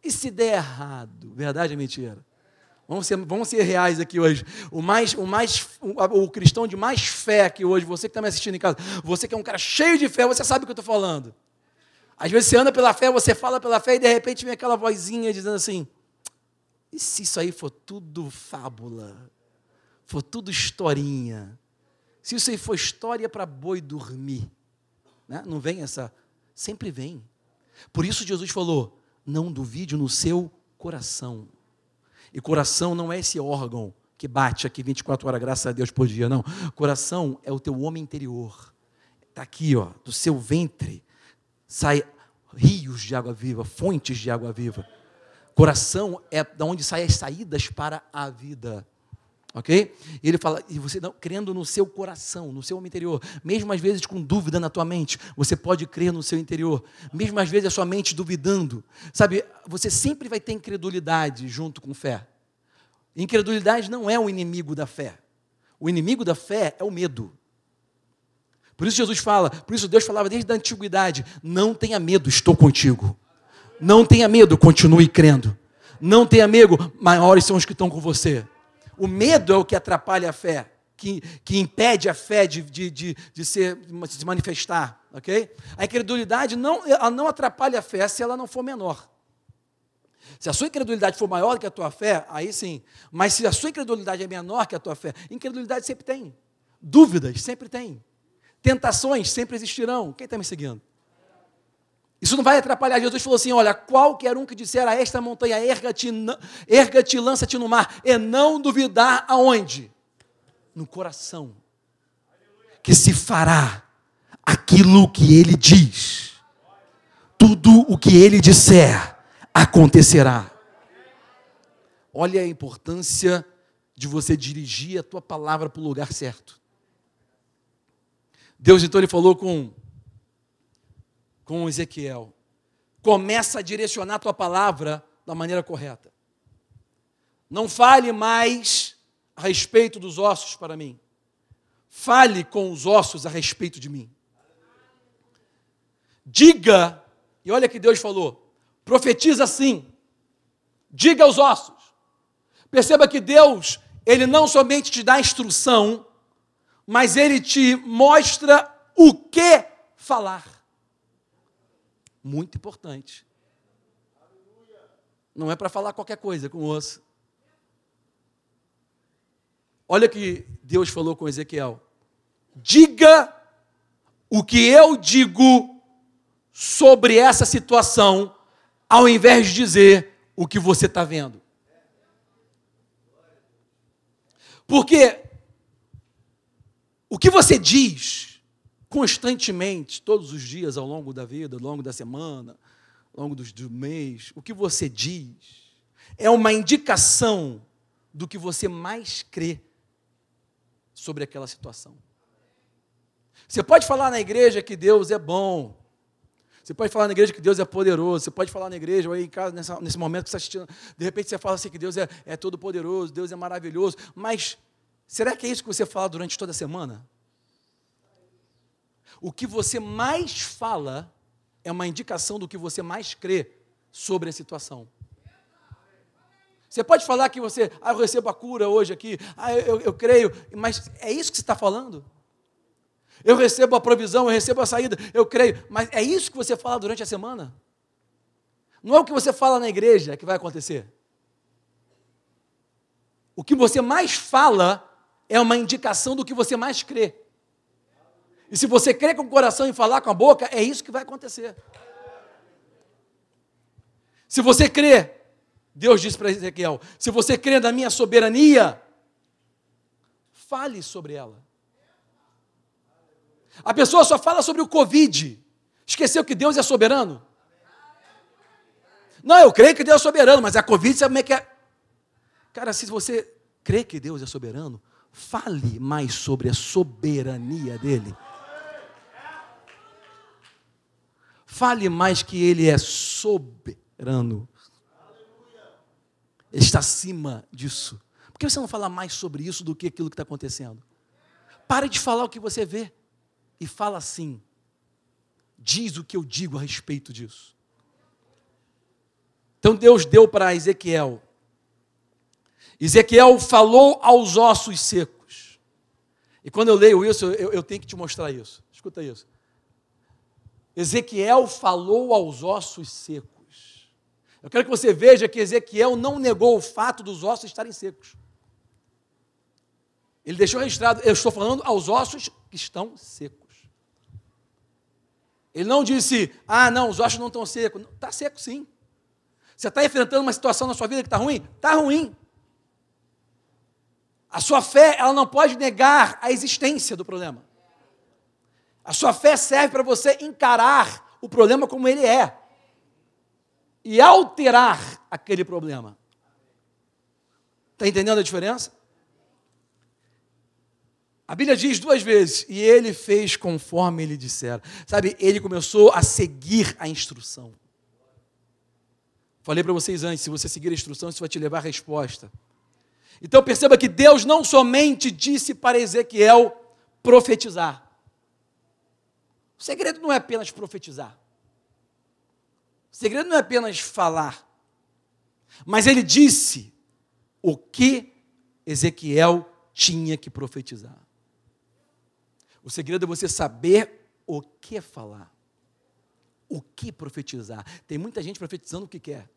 E se der errado? Verdade ou mentira? Vamos ser, vamos ser reais aqui hoje. O, mais, o, mais, o, o cristão de mais fé aqui hoje, você que está me assistindo em casa, você que é um cara cheio de fé, você sabe o que eu estou falando. Às vezes você anda pela fé, você fala pela fé e de repente vem aquela vozinha dizendo assim: e se isso aí for tudo fábula? For tudo historinha? Se isso aí for história para boi dormir? Né? Não vem essa? Sempre vem. Por isso Jesus falou: não duvide no seu coração. E coração não é esse órgão que bate aqui 24 horas, graças a Deus por dia, não. Coração é o teu homem interior. Está aqui, ó, do seu ventre sai rios de água viva, fontes de água viva. Coração é da onde saem as saídas para a vida. Ok? E ele fala, e você não, crendo no seu coração, no seu homem interior, mesmo às vezes com dúvida na tua mente, você pode crer no seu interior, mesmo às vezes a sua mente duvidando, sabe? Você sempre vai ter incredulidade junto com fé. Incredulidade não é o inimigo da fé. O inimigo da fé é o medo. Por isso Jesus fala, por isso Deus falava desde a antiguidade: não tenha medo, estou contigo. Não tenha medo, continue crendo. Não tenha medo, maiores são os que estão com você. O medo é o que atrapalha a fé, que, que impede a fé de, de, de, de, ser, de se manifestar. ok? A incredulidade não, ela não atrapalha a fé se ela não for menor. Se a sua incredulidade for maior que a tua fé, aí sim. Mas se a sua incredulidade é menor que a tua fé, incredulidade sempre tem. Dúvidas sempre tem. Tentações sempre existirão. Quem está me seguindo? Isso não vai atrapalhar. Jesus falou assim: olha, qualquer um que disser a esta montanha, erga-te, erga-te, lança-te no mar, e não duvidar aonde? No coração. Que se fará aquilo que ele diz. Tudo o que ele disser acontecerá. Olha a importância de você dirigir a tua palavra para o lugar certo. Deus então ele falou com com Ezequiel. Começa a direcionar a tua palavra da maneira correta. Não fale mais a respeito dos ossos para mim. Fale com os ossos a respeito de mim. Diga, e olha que Deus falou, profetiza assim. Diga aos ossos. Perceba que Deus, ele não somente te dá instrução, mas ele te mostra o que falar muito importante. Não é para falar qualquer coisa com o osso. Olha que Deus falou com Ezequiel: diga o que eu digo sobre essa situação, ao invés de dizer o que você está vendo. Porque o que você diz constantemente, todos os dias ao longo da vida, ao longo da semana, ao longo do, do mês, o que você diz é uma indicação do que você mais crê sobre aquela situação. Você pode falar na igreja que Deus é bom. Você pode falar na igreja que Deus é poderoso. Você pode falar na igreja, ou aí em casa, nessa, nesse momento que você está assistindo, de repente você fala assim que Deus é, é todo poderoso, Deus é maravilhoso. Mas será que é isso que você fala durante toda a semana? O que você mais fala é uma indicação do que você mais crê sobre a situação. Você pode falar que você, ah, eu recebo a cura hoje aqui, ah, eu, eu creio, mas é isso que você está falando? Eu recebo a provisão, eu recebo a saída, eu creio, mas é isso que você fala durante a semana? Não é o que você fala na igreja que vai acontecer. O que você mais fala é uma indicação do que você mais crê. E se você crer com o coração e falar com a boca, é isso que vai acontecer. Se você crê, Deus disse para Ezequiel: se você crê na minha soberania, fale sobre ela. A pessoa só fala sobre o Covid. Esqueceu que Deus é soberano? Não, eu creio que Deus é soberano, mas a Covid, sabe como é que é? Cara, se você crê que Deus é soberano, fale mais sobre a soberania dele. Fale mais que ele é soberano. Ele está acima disso. Por que você não fala mais sobre isso do que aquilo que está acontecendo? Pare de falar o que você vê e fala assim. Diz o que eu digo a respeito disso. Então Deus deu para Ezequiel. Ezequiel falou aos ossos secos. E quando eu leio isso, eu, eu tenho que te mostrar isso. Escuta isso. Ezequiel falou aos ossos secos. Eu quero que você veja que Ezequiel não negou o fato dos ossos estarem secos. Ele deixou registrado, eu estou falando aos ossos que estão secos. Ele não disse, ah, não, os ossos não estão secos. Está seco sim. Você está enfrentando uma situação na sua vida que está ruim? Está ruim. A sua fé, ela não pode negar a existência do problema. A sua fé serve para você encarar o problema como ele é e alterar aquele problema. Está entendendo a diferença? A Bíblia diz duas vezes, e ele fez conforme ele dissera. Sabe, ele começou a seguir a instrução. Falei para vocês antes, se você seguir a instrução, isso vai te levar à resposta. Então perceba que Deus não somente disse para Ezequiel profetizar. O segredo não é apenas profetizar. O segredo não é apenas falar. Mas ele disse o que Ezequiel tinha que profetizar. O segredo é você saber o que falar, o que profetizar. Tem muita gente profetizando o que quer.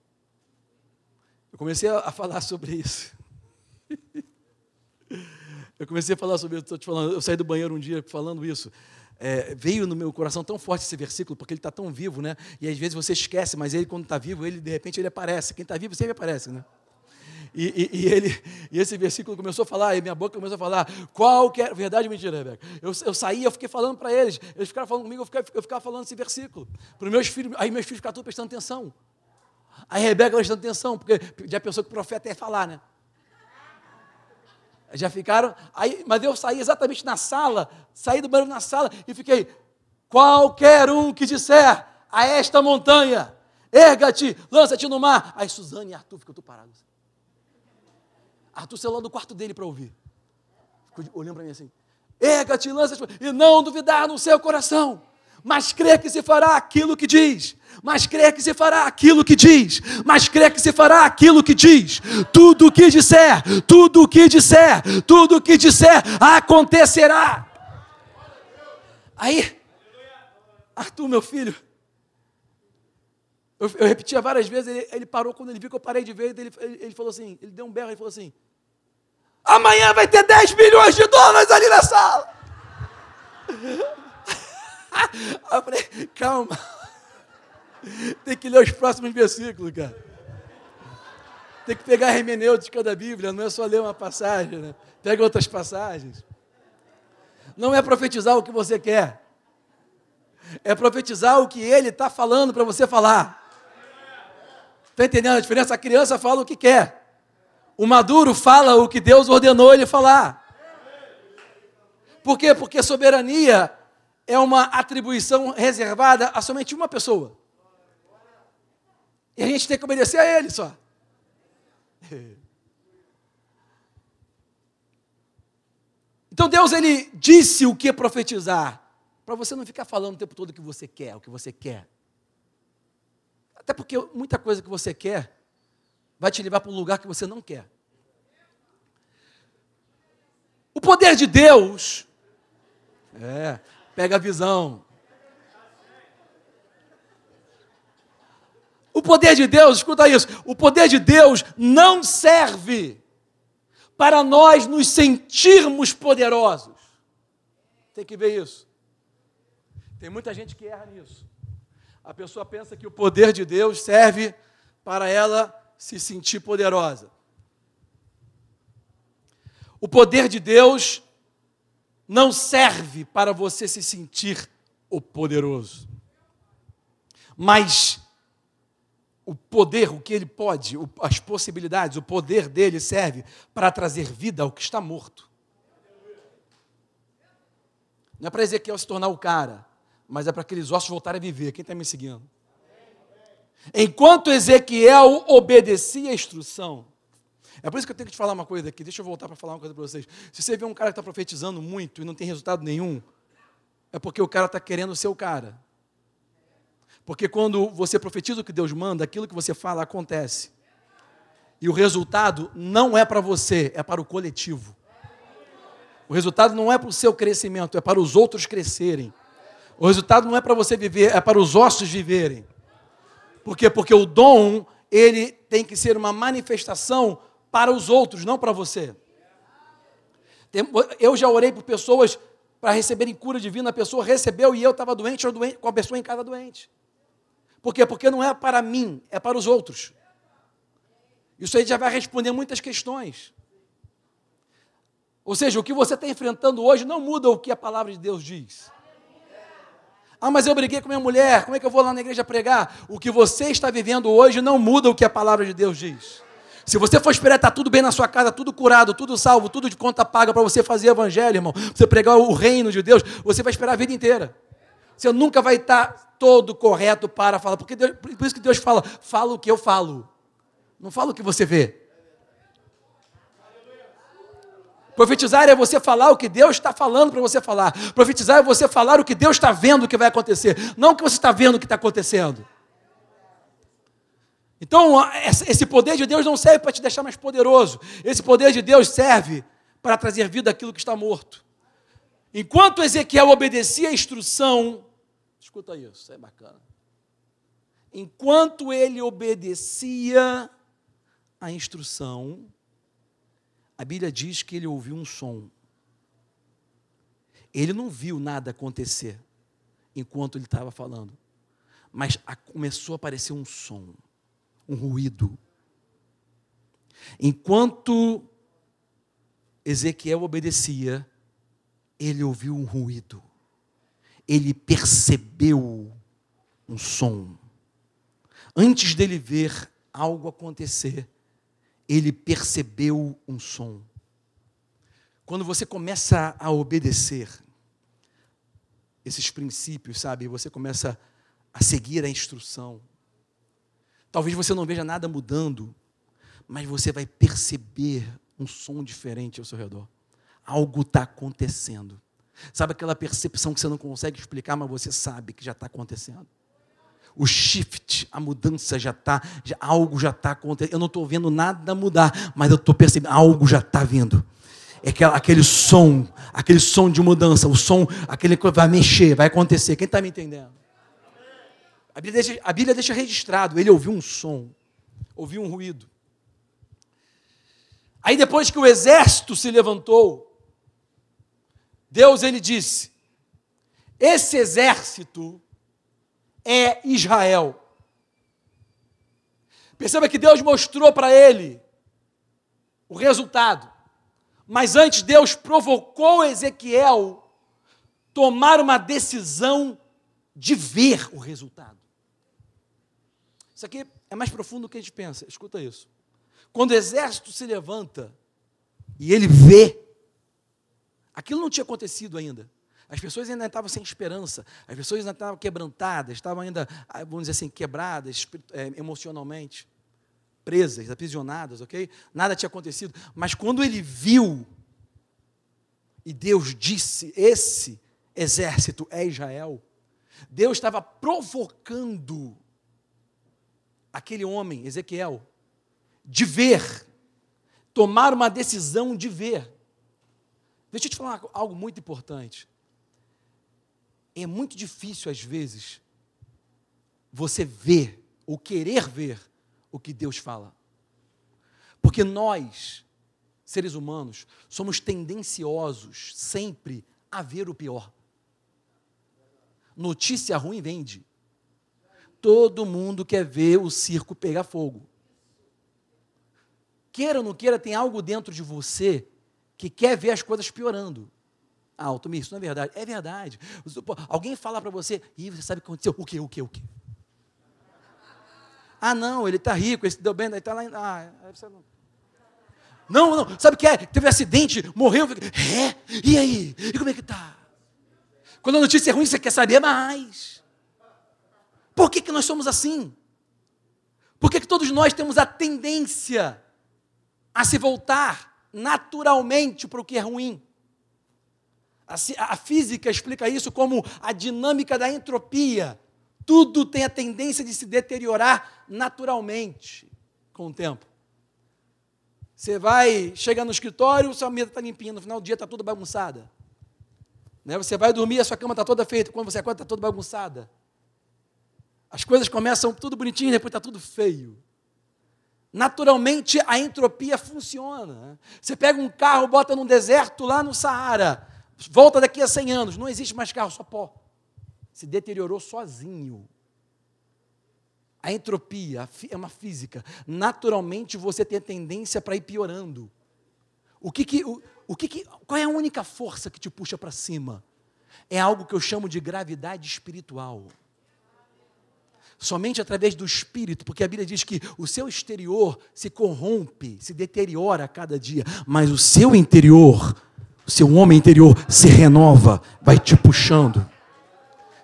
Eu comecei a falar sobre isso. Eu comecei a falar sobre isso, estou te falando, eu saí do banheiro um dia falando isso. É, veio no meu coração tão forte esse versículo, porque ele está tão vivo, né? E às vezes você esquece, mas ele, quando está vivo, ele de repente ele aparece. Quem está vivo sempre aparece, né? E, e, e, ele, e esse versículo começou a falar, e minha boca começou a falar, qual que é, verdade ou mentira, Rebeca? Eu, eu saí, eu fiquei falando para eles, eles ficaram falando comigo, eu ficava, eu ficava falando esse versículo, para meus filhos, aí meus filhos ficaram todos prestando atenção. Aí Rebeca prestando atenção, porque já pensou que o profeta ia falar, né? Já ficaram, aí, mas eu saí exatamente na sala, saí do banheiro na sala e fiquei, qualquer um que disser a esta montanha, erga-te, lança-te no mar. Aí Suzane e Arthur ficam parados. Arthur celular do quarto dele para ouvir. Ficou olhando para mim assim: erga-te, lança-te, e não duvidar no seu coração, mas crer que se fará aquilo que diz. Mas crer que se fará aquilo que diz, mas crer que se fará aquilo que diz. Tudo o que disser, tudo o que disser, tudo o que disser acontecerá. Aí, Arthur, meu filho, eu, eu, repetia várias vezes, ele, ele, parou quando ele viu que eu parei de ver, ele, ele, ele falou assim, ele deu um berro e falou assim, amanhã vai ter 10 milhões de dólares ali na sala. Eu falei, calma. Tem que ler os próximos versículos, cara. Tem que pegar a hermenêutica da Bíblia, não é só ler uma passagem, né? Pega outras passagens. Não é profetizar o que você quer. É profetizar o que ele está falando para você falar. Está entendendo a diferença? A criança fala o que quer. O maduro fala o que Deus ordenou ele falar. Por quê? Porque soberania é uma atribuição reservada a somente uma pessoa. E a gente tem que obedecer a ele só. Então Deus ele disse o que profetizar, para você não ficar falando o tempo todo o que você quer, o que você quer. Até porque muita coisa que você quer vai te levar para um lugar que você não quer. O poder de Deus, é, pega a visão. O poder de Deus, escuta isso, o poder de Deus não serve para nós nos sentirmos poderosos. Tem que ver isso. Tem muita gente que erra nisso. A pessoa pensa que o poder de Deus serve para ela se sentir poderosa. O poder de Deus não serve para você se sentir o poderoso. Mas o poder, o que ele pode, as possibilidades, o poder dele serve para trazer vida ao que está morto. Não é para Ezequiel se tornar o cara, mas é para aqueles ossos voltarem a viver. Quem está me seguindo? Enquanto Ezequiel obedecia a instrução, é por isso que eu tenho que te falar uma coisa aqui. Deixa eu voltar para falar uma coisa para vocês. Se você vê um cara que está profetizando muito e não tem resultado nenhum, é porque o cara está querendo ser o cara. Porque quando você profetiza o que Deus manda, aquilo que você fala acontece. E o resultado não é para você, é para o coletivo. O resultado não é para o seu crescimento, é para os outros crescerem. O resultado não é para você viver, é para os ossos viverem. Por quê? Porque o dom, ele tem que ser uma manifestação para os outros, não para você. Eu já orei por pessoas para receberem cura divina, a pessoa recebeu e eu estava doente, eu doente, com a pessoa em casa doente. Por quê? Porque não é para mim, é para os outros. Isso aí já vai responder muitas questões. Ou seja, o que você está enfrentando hoje não muda o que a palavra de Deus diz. Ah, mas eu briguei com minha mulher, como é que eu vou lá na igreja pregar? O que você está vivendo hoje não muda o que a palavra de Deus diz. Se você for esperar estar tá tudo bem na sua casa, tudo curado, tudo salvo, tudo de conta paga para você fazer evangelho, irmão, você pregar o reino de Deus, você vai esperar a vida inteira. Você nunca vai estar tá todo correto para falar. Porque Deus, por isso que Deus fala, fala o que eu falo. Não fala o que você vê. Profetizar é você falar o que Deus está falando para você falar. Profetizar é você falar o que Deus está vendo que vai acontecer, não o que você está vendo que está acontecendo. Então, esse poder de Deus não serve para te deixar mais poderoso. Esse poder de Deus serve para trazer vida àquilo que está morto. Enquanto Ezequiel obedecia a instrução, escuta isso, é bacana. Enquanto ele obedecia a instrução, a Bíblia diz que ele ouviu um som. Ele não viu nada acontecer enquanto ele estava falando, mas começou a aparecer um som, um ruído. Enquanto Ezequiel obedecia, ele ouviu um ruído, ele percebeu um som. Antes dele ver algo acontecer, ele percebeu um som. Quando você começa a obedecer esses princípios, sabe, você começa a seguir a instrução. Talvez você não veja nada mudando, mas você vai perceber um som diferente ao seu redor. Algo está acontecendo. Sabe aquela percepção que você não consegue explicar, mas você sabe que já está acontecendo o shift, a mudança já está, algo já está acontecendo. Eu não estou vendo nada mudar, mas eu estou percebendo, algo já está vindo. É aquele, aquele som, aquele som de mudança, o som, aquele que vai mexer, vai acontecer. Quem está me entendendo? A Bíblia, deixa, a Bíblia deixa registrado, ele ouviu um som, ouviu um ruído. Aí depois que o exército se levantou, Deus ele disse: esse exército é Israel. Perceba que Deus mostrou para ele o resultado. Mas antes, Deus provocou Ezequiel tomar uma decisão de ver o resultado. Isso aqui é mais profundo do que a gente pensa. Escuta isso. Quando o exército se levanta e ele vê, aquilo não tinha acontecido ainda. As pessoas ainda estavam sem esperança, as pessoas ainda estavam quebrantadas, estavam ainda, ah, vamos dizer assim, quebradas é, emocionalmente, presas, aprisionadas, ok? Nada tinha acontecido. Mas quando ele viu, e Deus disse: Esse exército é Israel, Deus estava provocando aquele homem, Ezequiel, de ver, tomar uma decisão de ver. Deixa eu te falar algo muito importante é muito difícil, às vezes, você ver ou querer ver o que Deus fala. Porque nós, seres humanos, somos tendenciosos sempre a ver o pior. Notícia ruim vende. Todo mundo quer ver o circo pegar fogo. Queira ou não queira, tem algo dentro de você que quer ver as coisas piorando. Ah, Altomir, isso não é verdade. É verdade. Alguém fala para você, e você sabe o que aconteceu? O quê, o quê, o quê? Ah, não, ele está rico, ele se deu bem, ele está lá. Ah, você não. Não, não, sabe o que é? Teve um acidente, morreu. É? E aí? E como é que está? Quando a notícia é ruim, você quer saber mais. Por que, que nós somos assim? Por que, que todos nós temos a tendência a se voltar naturalmente para o que é ruim? A, a física explica isso como a dinâmica da entropia. Tudo tem a tendência de se deteriorar naturalmente com o tempo. Você vai, chega no escritório, sua mesa está limpinha, no final do dia está toda bagunçada. Né? Você vai dormir, a sua cama está toda feita, quando você acorda está toda bagunçada. As coisas começam tudo bonitinho, depois está tudo feio. Naturalmente a entropia funciona. Você pega um carro, bota num deserto lá no Saara, volta daqui a 100 anos, não existe mais carro, só pó. Se deteriorou sozinho. A entropia é uma física. Naturalmente você tem a tendência para ir piorando. O que que, o, o que que, qual é a única força que te puxa para cima? É algo que eu chamo de gravidade espiritual. Somente através do espírito, porque a Bíblia diz que o seu exterior se corrompe, se deteriora a cada dia, mas o seu interior, o seu homem interior se renova, vai te puxando.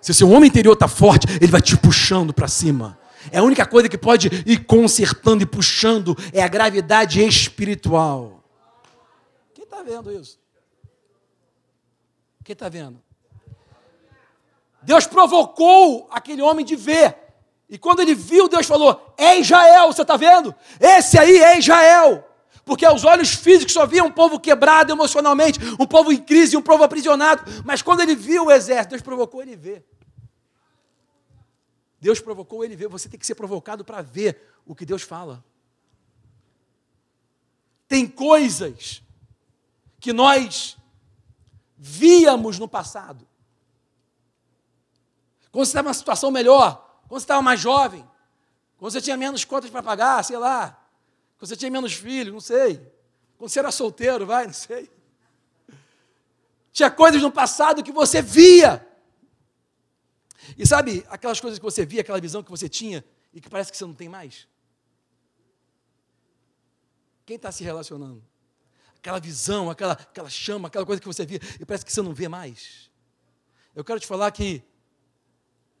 Se o seu homem interior está forte, ele vai te puxando para cima. É a única coisa que pode ir consertando e puxando é a gravidade espiritual. Quem está vendo isso? Quem está vendo? Deus provocou aquele homem de ver. E quando ele viu, Deus falou: É Israel, você está vendo? Esse aí é Israel. Porque aos olhos físicos só via um povo quebrado emocionalmente, um povo em crise, um povo aprisionado. Mas quando ele viu o exército, Deus provocou ele ver. Deus provocou ele ver. Você tem que ser provocado para ver o que Deus fala. Tem coisas que nós víamos no passado. Quando você estava numa situação melhor, quando você estava mais jovem, quando você tinha menos contas para pagar, sei lá, quando você tinha menos filhos, não sei. Quando você era solteiro, vai, não sei. Tinha coisas no passado que você via. E sabe aquelas coisas que você via, aquela visão que você tinha e que parece que você não tem mais? Quem está se relacionando? Aquela visão, aquela, aquela chama, aquela coisa que você via e parece que você não vê mais. Eu quero te falar que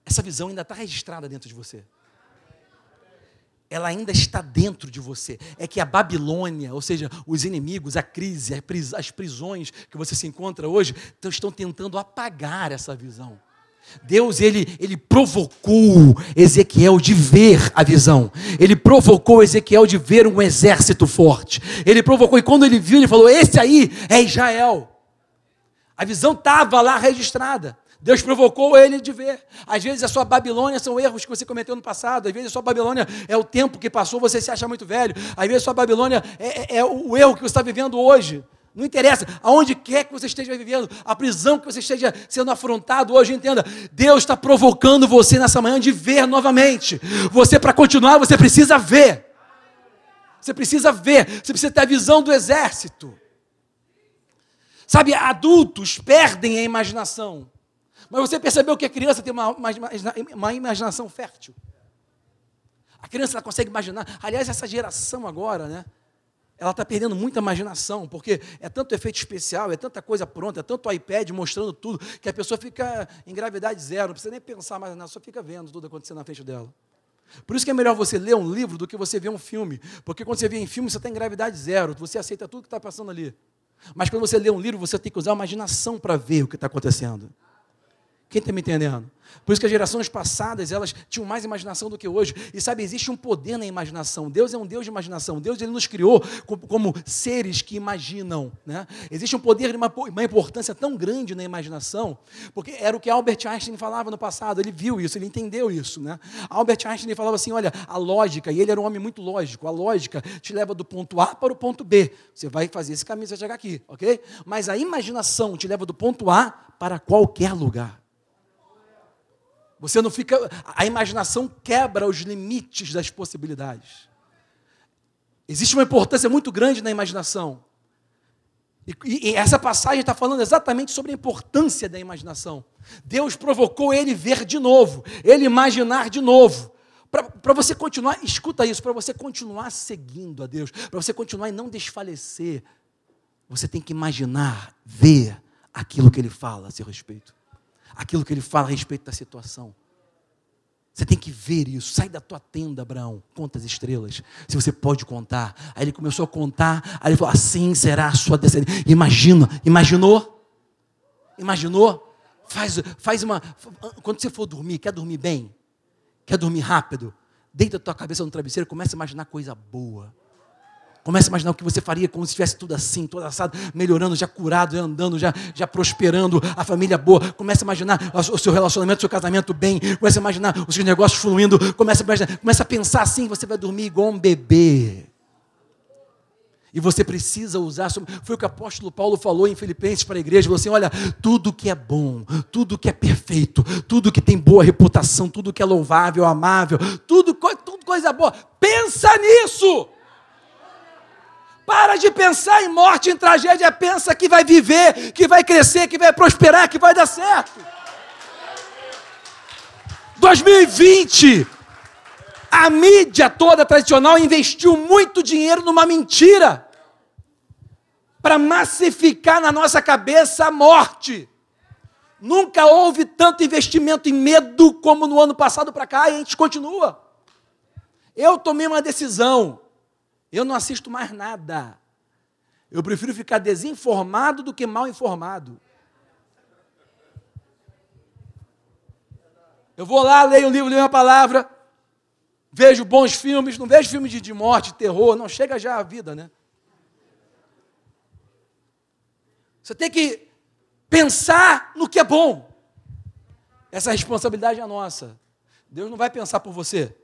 essa visão ainda está registrada dentro de você. Ela ainda está dentro de você. É que a Babilônia, ou seja, os inimigos, a crise, as prisões que você se encontra hoje, estão tentando apagar essa visão. Deus ele, ele provocou Ezequiel de ver a visão. Ele provocou Ezequiel de ver um exército forte. Ele provocou e quando ele viu, ele falou: "Esse aí é Israel". A visão estava lá registrada. Deus provocou ele de ver. Às vezes a sua Babilônia são erros que você cometeu no passado. Às vezes a sua Babilônia é o tempo que passou, você se acha muito velho. Às vezes a sua Babilônia é, é, é o erro que você está vivendo hoje. Não interessa, aonde quer que você esteja vivendo, a prisão que você esteja sendo afrontado hoje, entenda, Deus está provocando você nessa manhã de ver novamente. Você, para continuar, você precisa ver. Você precisa ver, você precisa ter a visão do exército. Sabe, adultos perdem a imaginação. Mas você percebeu que a criança tem uma, uma, uma imaginação fértil. A criança ela consegue imaginar. Aliás, essa geração agora, né? ela está perdendo muita imaginação, porque é tanto efeito especial, é tanta coisa pronta, é tanto iPad mostrando tudo, que a pessoa fica em gravidade zero, não precisa nem pensar mais nada, só fica vendo tudo acontecendo na frente dela. Por isso que é melhor você ler um livro do que você ver um filme, porque quando você vê em filme, você está em gravidade zero, você aceita tudo que está passando ali. Mas quando você lê um livro, você tem que usar a imaginação para ver o que está acontecendo. Quem está me entendendo? Por isso que as gerações passadas, elas tinham mais imaginação do que hoje. E sabe, existe um poder na imaginação. Deus é um Deus de imaginação. Deus ele nos criou como, seres que imaginam. Né? Existe um poder de uma, uma, importância tão grande na imaginação, porque era o que Albert Einstein falava no passado. Ele viu isso, ele entendeu isso. Né? Albert Einstein falava assim: olha, a lógica, e ele era um homem muito lógico, a lógica te leva do ponto A para o ponto B. Você vai fazer esse caminho, você vai chegar aqui, ok? Mas a imaginação te leva do ponto A para qualquer lugar. Você não fica. A imaginação quebra os limites das possibilidades. Existe uma importância muito grande na imaginação. E, e essa passagem está falando exatamente sobre a importância da imaginação. Deus provocou ele ver de novo, ele imaginar de novo. Para você continuar, escuta isso, para você continuar seguindo a Deus, para você continuar e não desfalecer, você tem que imaginar, ver aquilo que ele fala a seu respeito aquilo que ele fala a respeito da situação. Você tem que ver isso. Sai da tua tenda, Abraão. Conta as estrelas. Se você pode contar. Aí ele começou a contar. Aí ele falou: Assim será a sua descendência. Imagina. Imaginou? Imaginou? Faz, faz uma. Quando você for dormir, quer dormir bem? Quer dormir rápido? Deita a tua cabeça no travesseiro e começa a imaginar coisa boa. Comece a imaginar o que você faria como se estivesse tudo assim, todo assado, melhorando, já curado, já andando, já, já prosperando, a família boa. Comece a imaginar o seu relacionamento, o seu casamento bem. Comece a imaginar os seus negócios fluindo. Comece a, imaginar, comece a pensar assim, você vai dormir igual um bebê. E você precisa usar. Foi o que o apóstolo Paulo falou em Filipenses para a igreja. Falou assim: olha, tudo que é bom, tudo que é perfeito, tudo que tem boa reputação, tudo que é louvável, amável, tudo, tudo coisa boa. Pensa nisso! Para de pensar em morte, em tragédia, pensa que vai viver, que vai crescer, que vai prosperar, que vai dar certo. 2020, a mídia toda tradicional investiu muito dinheiro numa mentira para massificar na nossa cabeça a morte. Nunca houve tanto investimento em medo como no ano passado para cá e a gente continua. Eu tomei uma decisão eu não assisto mais nada. Eu prefiro ficar desinformado do que mal informado. Eu vou lá, leio o livro, leio a palavra, vejo bons filmes, não vejo filmes de, de morte, terror, não chega já a vida, né? Você tem que pensar no que é bom. Essa responsabilidade é nossa. Deus não vai pensar por você.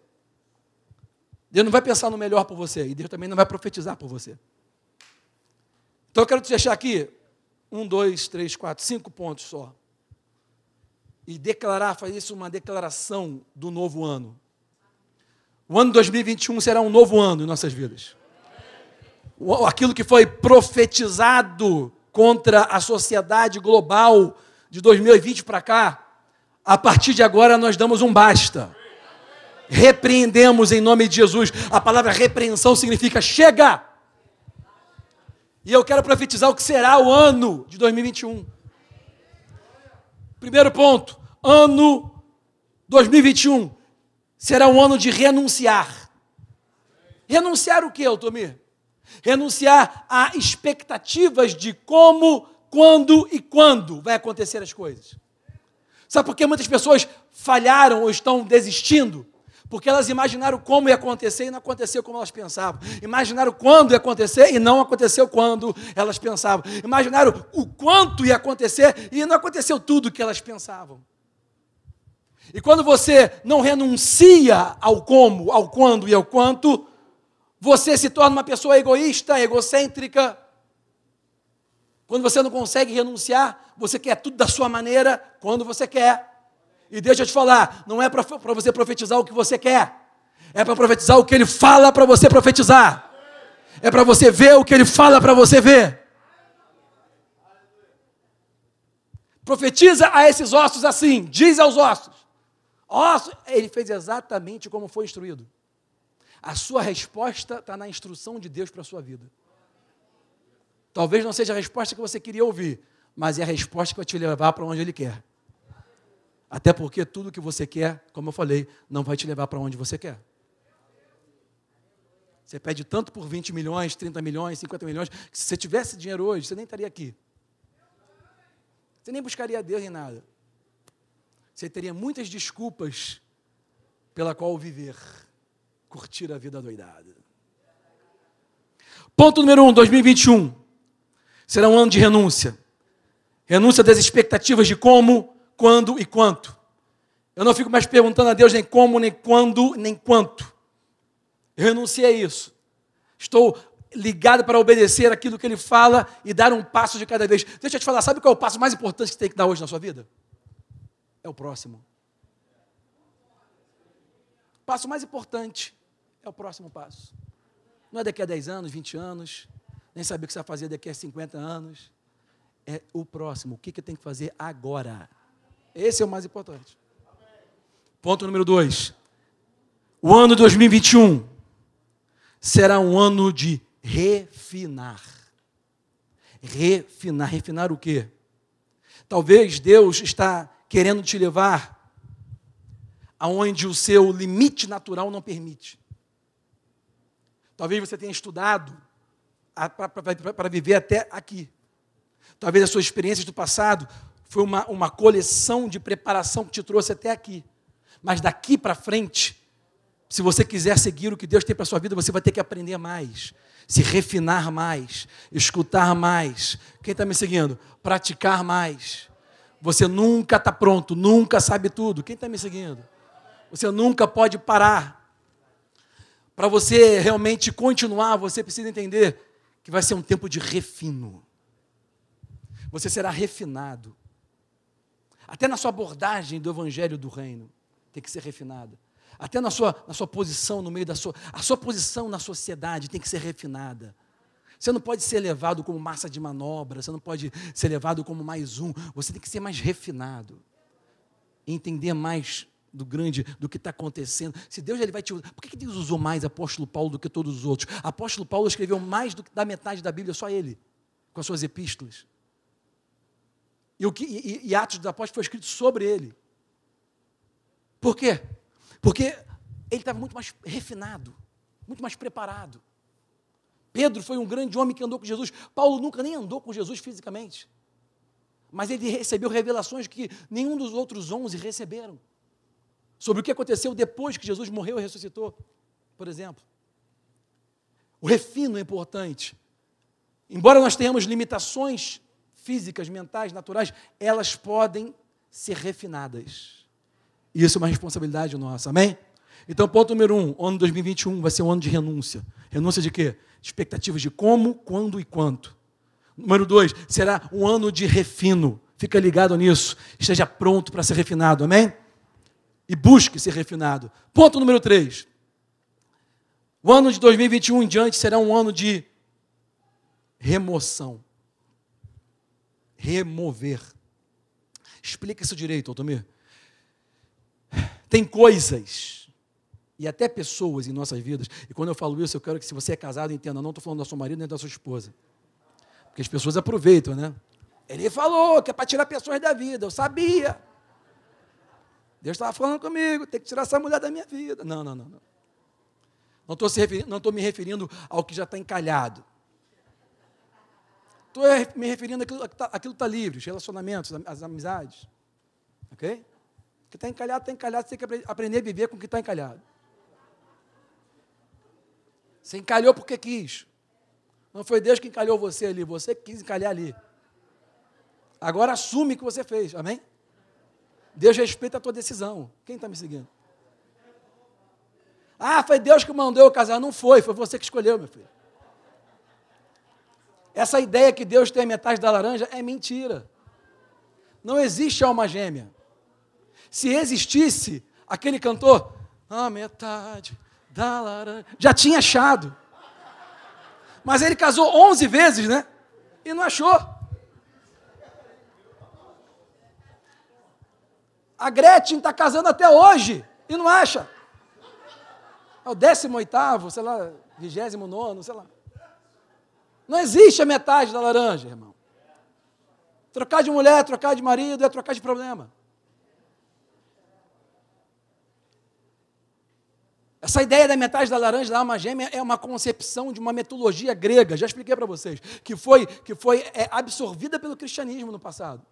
Deus não vai pensar no melhor por você e Deus também não vai profetizar por você. Então eu quero te deixar aqui um, dois, três, quatro, cinco pontos só. E declarar, fazer isso uma declaração do novo ano. O ano 2021 será um novo ano em nossas vidas. Aquilo que foi profetizado contra a sociedade global de 2020 para cá, a partir de agora nós damos um basta repreendemos em nome de Jesus. A palavra repreensão significa chega. E eu quero profetizar o que será o ano de 2021. Primeiro ponto, ano 2021 será um ano de renunciar. Renunciar o que, Altomir? Renunciar a expectativas de como, quando e quando vai acontecer as coisas. Sabe por que muitas pessoas falharam ou estão desistindo? Porque elas imaginaram como ia acontecer e não aconteceu como elas pensavam. Imaginaram quando ia acontecer e não aconteceu quando elas pensavam. Imaginaram o quanto ia acontecer e não aconteceu tudo o que elas pensavam. E quando você não renuncia ao como, ao quando e ao quanto, você se torna uma pessoa egoísta, egocêntrica. Quando você não consegue renunciar, você quer tudo da sua maneira, quando você quer. E deixa eu te falar, não é para você profetizar o que você quer, é para profetizar o que ele fala para você profetizar. É para você ver o que ele fala para você ver. Profetiza a esses ossos assim, diz aos ossos. Ossos, ele fez exatamente como foi instruído. A sua resposta está na instrução de Deus para a sua vida. Talvez não seja a resposta que você queria ouvir, mas é a resposta que vai te levar para onde Ele quer. Até porque tudo que você quer, como eu falei, não vai te levar para onde você quer. Você pede tanto por 20 milhões, 30 milhões, 50 milhões, que se você tivesse dinheiro hoje, você nem estaria aqui. Você nem buscaria Deus em nada. Você teria muitas desculpas pela qual viver, curtir a vida doidada. Ponto número 1, um, 2021. Será um ano de renúncia. Renúncia das expectativas de como quando e quanto. Eu não fico mais perguntando a Deus nem como, nem quando, nem quanto. Eu renunciei a isso. Estou ligado para obedecer aquilo que Ele fala e dar um passo de cada vez. Deixa eu te falar, sabe qual é o passo mais importante que tem que dar hoje na sua vida? É o próximo. passo mais importante é o próximo passo. Não é daqui a 10 anos, 20 anos, nem saber o que você vai fazer daqui a 50 anos. É o próximo. O que, que tem que fazer agora? Esse é o mais importante. Ponto número 2. O ano 2021 será um ano de refinar. Refinar. Refinar o quê? Talvez Deus está querendo te levar aonde o seu limite natural não permite. Talvez você tenha estudado para viver até aqui. Talvez as suas experiências do passado foi uma, uma coleção de preparação que te trouxe até aqui. Mas daqui para frente, se você quiser seguir o que Deus tem para a sua vida, você vai ter que aprender mais, se refinar mais, escutar mais. Quem está me seguindo? Praticar mais. Você nunca está pronto, nunca sabe tudo. Quem está me seguindo? Você nunca pode parar. Para você realmente continuar, você precisa entender que vai ser um tempo de refino. Você será refinado. Até na sua abordagem do evangelho do reino tem que ser refinada. Até na sua, na sua posição no meio da sua. A sua posição na sociedade tem que ser refinada. Você não pode ser levado como massa de manobra, você não pode ser levado como mais um. Você tem que ser mais refinado. Entender mais do grande, do que está acontecendo. Se Deus ele vai te usar. Por que Deus usou mais apóstolo Paulo do que todos os outros? Apóstolo Paulo escreveu mais do que da metade da Bíblia, só ele, com as suas epístolas. E, o que, e, e Atos dos Apóstolos foi escrito sobre ele. Por quê? Porque ele estava muito mais refinado, muito mais preparado. Pedro foi um grande homem que andou com Jesus. Paulo nunca nem andou com Jesus fisicamente. Mas ele recebeu revelações que nenhum dos outros onze receberam sobre o que aconteceu depois que Jesus morreu e ressuscitou, por exemplo. O refino é importante. Embora nós tenhamos limitações físicas, mentais, naturais, elas podem ser refinadas. E isso é uma responsabilidade nossa, amém? Então, ponto número um, ano 2021 vai ser um ano de renúncia. Renúncia de quê? Expectativas de como, quando e quanto. Número dois, será um ano de refino. Fica ligado nisso. Esteja pronto para ser refinado, amém? e busque ser refinado. Ponto número 3. O ano de 2021 em diante será um ano de remoção. Remover. Explica isso direito, Altomir. Tem coisas e até pessoas em nossas vidas, e quando eu falo isso, eu quero que se você é casado, entenda, não estou falando da sua marido nem da sua esposa. Porque as pessoas aproveitam, né? Ele falou que é para tirar pessoas da vida, eu sabia. Deus estava falando comigo, tem que tirar essa mulher da minha vida. Não, não, não. Não não estou me referindo ao que já está encalhado. Estou me referindo àquilo que está tá livre, os relacionamentos, as amizades. Ok? O que está encalhado, está encalhado, você tem que aprender a viver com o que está encalhado. Você encalhou porque quis. Não foi Deus que encalhou você ali, você quis encalhar ali. Agora assume que você fez, amém? Deus respeita a tua decisão. Quem está me seguindo? Ah, foi Deus que mandou eu casar. Não foi, foi você que escolheu, meu filho. Essa ideia que Deus tem a metade da laranja é mentira. Não existe alma gêmea. Se existisse, aquele cantor, a metade da laranja, já tinha achado. Mas ele casou 11 vezes, né? E não achou. A Gretchen está casando até hoje e não acha. É o 18, sei lá, 29, sei lá. Não existe a metade da laranja, irmão. Trocar de mulher, trocar de marido é trocar de problema. Essa ideia da metade da laranja, da alma gêmea, é uma concepção de uma metodologia grega, já expliquei para vocês, que foi, que foi é, absorvida pelo cristianismo no passado.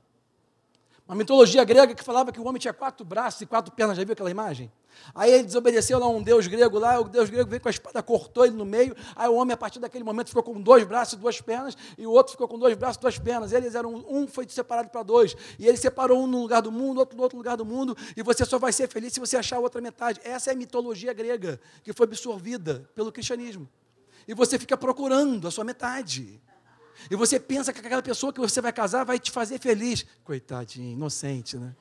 Uma mitologia grega que falava que o homem tinha quatro braços e quatro pernas. Já viu aquela imagem? Aí ele desobedeceu lá um deus grego lá, o deus grego veio com a espada, cortou ele no meio. Aí o homem, a partir daquele momento, ficou com dois braços e duas pernas, e o outro ficou com dois braços e duas pernas. Eles eram um foi separado para dois. E ele separou um no lugar do mundo, outro no outro lugar do mundo, e você só vai ser feliz se você achar a outra metade. Essa é a mitologia grega que foi absorvida pelo cristianismo. E você fica procurando a sua metade. E você pensa que aquela pessoa que você vai casar vai te fazer feliz. Coitadinho, inocente, né?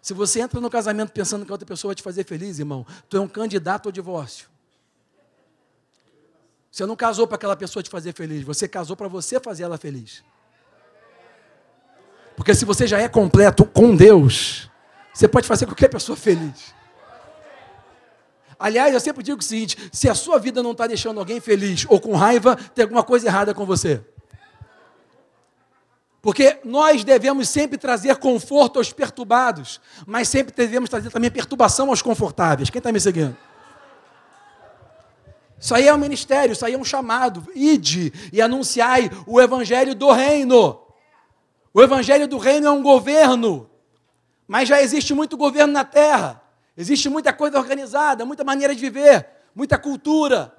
Se você entra no casamento pensando que a outra pessoa vai te fazer feliz, irmão, tu é um candidato ao divórcio. Você não casou para aquela pessoa te fazer feliz, você casou para você fazer ela feliz. Porque se você já é completo com Deus, você pode fazer qualquer pessoa feliz. Aliás, eu sempre digo o seguinte: se a sua vida não está deixando alguém feliz ou com raiva, tem alguma coisa errada com você. Porque nós devemos sempre trazer conforto aos perturbados, mas sempre devemos trazer também perturbação aos confortáveis. Quem está me seguindo? Isso aí é um ministério, isso aí é um chamado. Ide e anunciai o evangelho do reino. O evangelho do reino é um governo, mas já existe muito governo na terra. Existe muita coisa organizada, muita maneira de viver, muita cultura.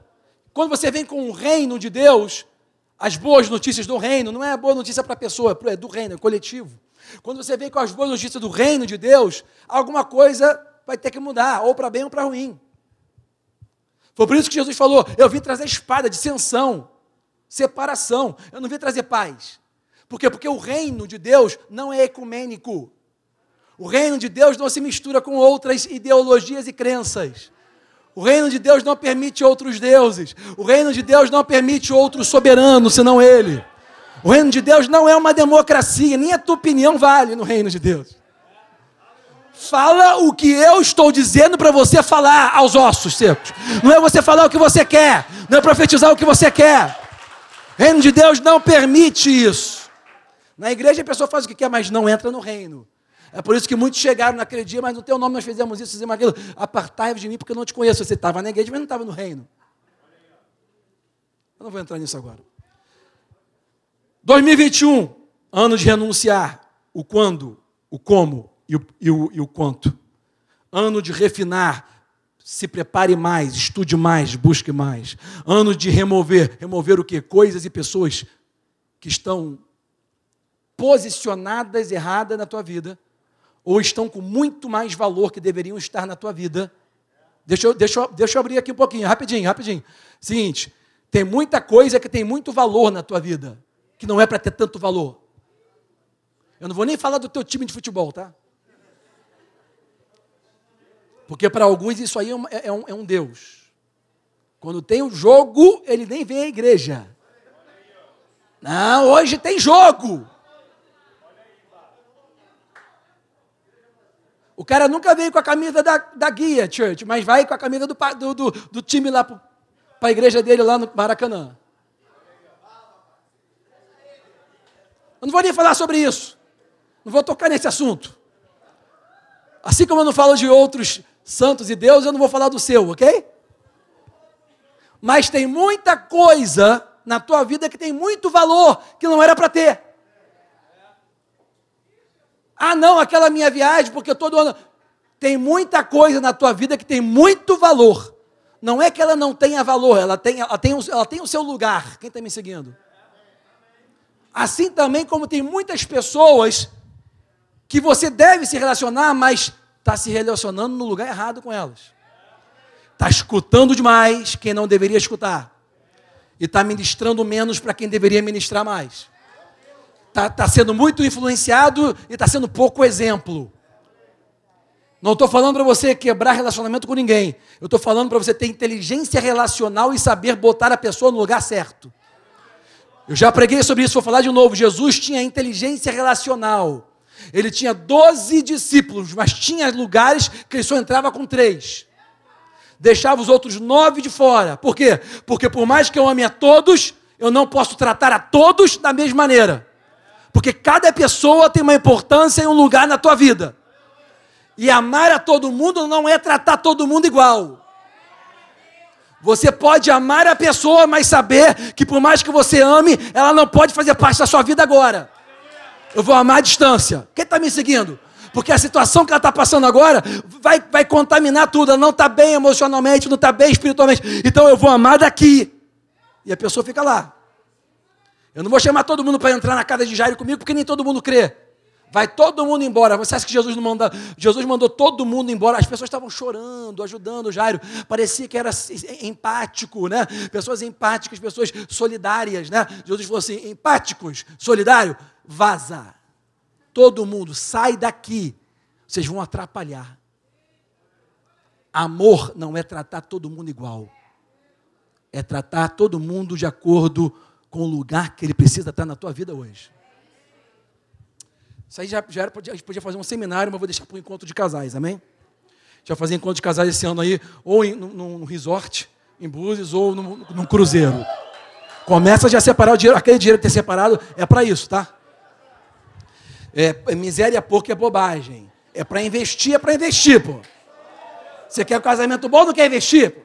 Quando você vem com o reino de Deus, as boas notícias do reino, não é a boa notícia para a pessoa, é do reino, é coletivo. Quando você vem com as boas notícias do reino de Deus, alguma coisa vai ter que mudar, ou para bem ou para ruim. Foi por isso que Jesus falou: Eu vim trazer espada, dissensão, separação. Eu não vim trazer paz. Por quê? Porque o reino de Deus não é ecumênico. O reino de Deus não se mistura com outras ideologias e crenças. O reino de Deus não permite outros deuses. O reino de Deus não permite outro soberano senão Ele. O reino de Deus não é uma democracia, nem a tua opinião vale no reino de Deus. Fala o que eu estou dizendo para você falar aos ossos secos. Não é você falar o que você quer, não é profetizar o que você quer. O reino de Deus não permite isso. Na igreja a pessoa faz o que quer, mas não entra no reino. É por isso que muitos chegaram naquele dia, mas no teu nome nós fizemos isso, fizemos aquilo. Apartai-vos de mim, porque eu não te conheço. Você estava na igreja, mas não estava no reino. Eu não vou entrar nisso agora. 2021, ano de renunciar. O quando, o como e o, e o, e o quanto. Ano de refinar. Se prepare mais, estude mais, busque mais. Ano de remover. Remover o que? Coisas e pessoas que estão posicionadas erradas na tua vida, ou estão com muito mais valor que deveriam estar na tua vida. Deixa eu, deixa, eu, deixa eu abrir aqui um pouquinho, rapidinho, rapidinho. Seguinte, tem muita coisa que tem muito valor na tua vida, que não é para ter tanto valor. Eu não vou nem falar do teu time de futebol, tá? Porque para alguns isso aí é um, é, um, é um Deus. Quando tem o jogo, ele nem vem à igreja. Não, hoje tem jogo. O cara nunca veio com a camisa da, da guia, church, mas vai com a camisa do, do, do, do time lá para a igreja dele lá no Maracanã. Eu não vou nem falar sobre isso. Não vou tocar nesse assunto. Assim como eu não falo de outros santos e deuses, eu não vou falar do seu, ok? Mas tem muita coisa na tua vida que tem muito valor que não era para ter. Ah, não, aquela minha viagem, porque todo ano. Tem muita coisa na tua vida que tem muito valor. Não é que ela não tenha valor, ela tem, ela tem, ela tem o seu lugar. Quem está me seguindo? Assim também como tem muitas pessoas que você deve se relacionar, mas está se relacionando no lugar errado com elas. Está escutando demais quem não deveria escutar. E está ministrando menos para quem deveria ministrar mais está tá sendo muito influenciado e está sendo pouco exemplo. Não estou falando para você quebrar relacionamento com ninguém. Eu estou falando para você ter inteligência relacional e saber botar a pessoa no lugar certo. Eu já preguei sobre isso, vou falar de novo. Jesus tinha inteligência relacional. Ele tinha 12 discípulos, mas tinha lugares que ele só entrava com três. Deixava os outros nove de fora. Por quê? Porque por mais que eu ame a todos, eu não posso tratar a todos da mesma maneira. Porque cada pessoa tem uma importância e um lugar na tua vida. E amar a todo mundo não é tratar todo mundo igual. Você pode amar a pessoa, mas saber que por mais que você ame, ela não pode fazer parte da sua vida agora. Eu vou amar à distância. Quem está me seguindo? Porque a situação que ela está passando agora vai, vai contaminar tudo. Ela não está bem emocionalmente, não está bem espiritualmente. Então eu vou amar daqui. E a pessoa fica lá. Eu não vou chamar todo mundo para entrar na casa de Jairo comigo, porque nem todo mundo crê. Vai todo mundo embora. Você acha que Jesus não manda? Jesus mandou todo mundo embora. As pessoas estavam chorando, ajudando Jairo. Parecia que era empático, né? Pessoas empáticas, pessoas solidárias, né? Jesus falou assim: empáticos, solidário, vaza. Todo mundo sai daqui. vocês vão atrapalhar. Amor não é tratar todo mundo igual. É tratar todo mundo de acordo com o lugar que ele precisa estar na tua vida hoje. Isso aí já, já era, a gente podia fazer um seminário, mas vou deixar para o encontro de casais, amém? Já fazer encontro de casais esse ano aí, ou em, no, no resort, em Búzios, ou no, no cruzeiro. Começa já a separar o dinheiro, aquele dinheiro que ter separado é para isso, tá? É, é miséria pouco é bobagem. É para investir, é para investir, pô. Você quer um casamento bom, não quer investir?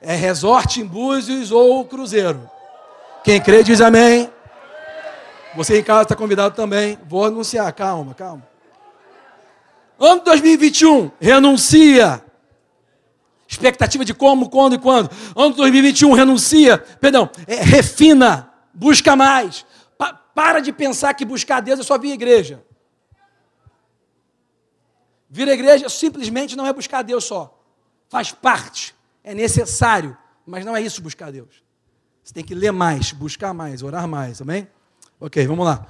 É resort em Búzios ou cruzeiro. Quem crê diz amém. Você em casa está convidado também. Vou anunciar, calma, calma. Ano 2021, renuncia. Expectativa de como, quando e quando. Ano 2021, renuncia. Perdão, é, refina. Busca mais. Pa para de pensar que buscar Deus é só vir à igreja. Vir à igreja simplesmente não é buscar Deus só. Faz parte. É necessário. Mas não é isso buscar Deus. Você tem que ler mais, buscar mais, orar mais, amém? Ok, vamos lá.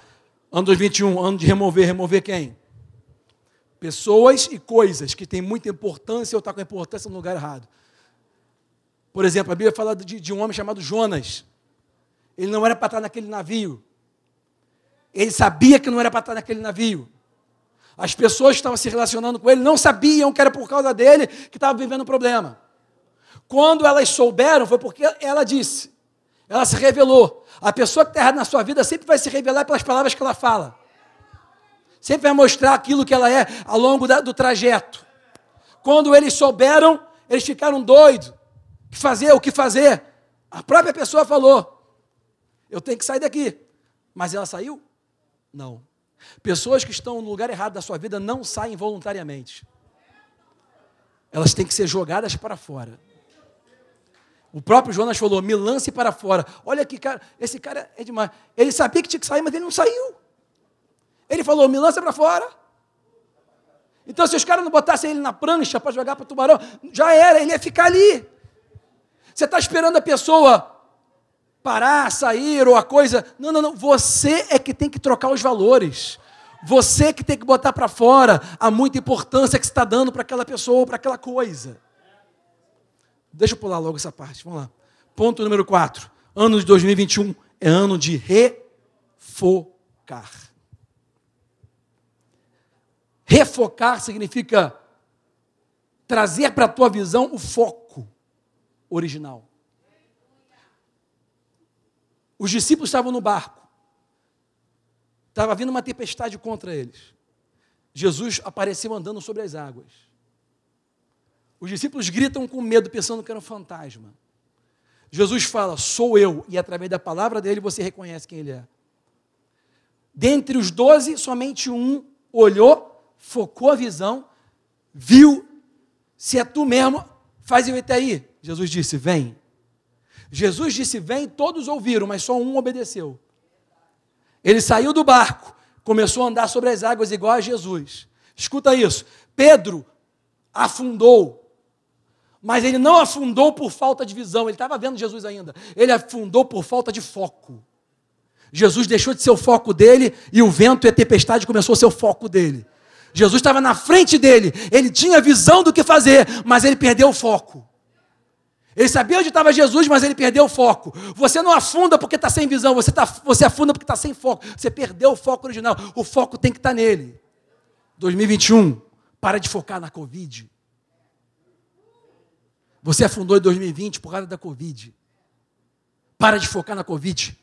Ano 2021, ano de remover. Remover quem? Pessoas e coisas que têm muita importância ou estão tá com importância no lugar errado. Por exemplo, a Bíblia fala de, de um homem chamado Jonas. Ele não era para estar naquele navio. Ele sabia que não era para estar naquele navio. As pessoas que estavam se relacionando com ele não sabiam que era por causa dele que estava vivendo um problema. Quando elas souberam, foi porque ela disse. Ela se revelou. A pessoa que está errada na sua vida sempre vai se revelar pelas palavras que ela fala sempre vai mostrar aquilo que ela é ao longo da, do trajeto. Quando eles souberam, eles ficaram doidos. O que fazer? O que fazer? A própria pessoa falou: Eu tenho que sair daqui. Mas ela saiu? Não. Pessoas que estão no lugar errado da sua vida não saem voluntariamente. Elas têm que ser jogadas para fora. O próprio Jonas falou: me lance para fora. Olha que cara, esse cara é demais. Ele sabia que tinha que sair, mas ele não saiu. Ele falou: me lança para fora. Então, se os caras não botassem ele na prancha para jogar para o tubarão, já era, ele ia ficar ali. Você está esperando a pessoa parar, sair ou a coisa. Não, não, não. Você é que tem que trocar os valores. Você que tem que botar para fora a muita importância que está dando para aquela pessoa ou para aquela coisa. Deixa eu pular logo essa parte. Vamos lá. Ponto número 4. Ano de 2021 é ano de refocar. Refocar significa trazer para a tua visão o foco original. Os discípulos estavam no barco. Estava vindo uma tempestade contra eles. Jesus apareceu andando sobre as águas. Os discípulos gritam com medo, pensando que era um fantasma. Jesus fala: Sou eu, e através da palavra dele você reconhece quem ele é. Dentre os doze, somente um olhou focou a visão, viu, se é tu mesmo, faz eu até aí. Jesus disse: Vem. Jesus disse: Vem, todos ouviram, mas só um obedeceu. Ele saiu do barco, começou a andar sobre as águas igual a Jesus. Escuta isso. Pedro afundou, mas ele não afundou por falta de visão, ele estava vendo Jesus ainda. Ele afundou por falta de foco. Jesus deixou de ser o foco dele e o vento e a tempestade começou a ser o foco dele. Jesus estava na frente dele, ele tinha visão do que fazer, mas ele perdeu o foco. Ele sabia onde estava Jesus, mas ele perdeu o foco. Você não afunda porque está sem visão, você, tá, você afunda porque está sem foco. Você perdeu o foco original. O foco tem que estar tá nele. 2021, para de focar na Covid. Você afundou em 2020 por causa da Covid. Para de focar na Covid.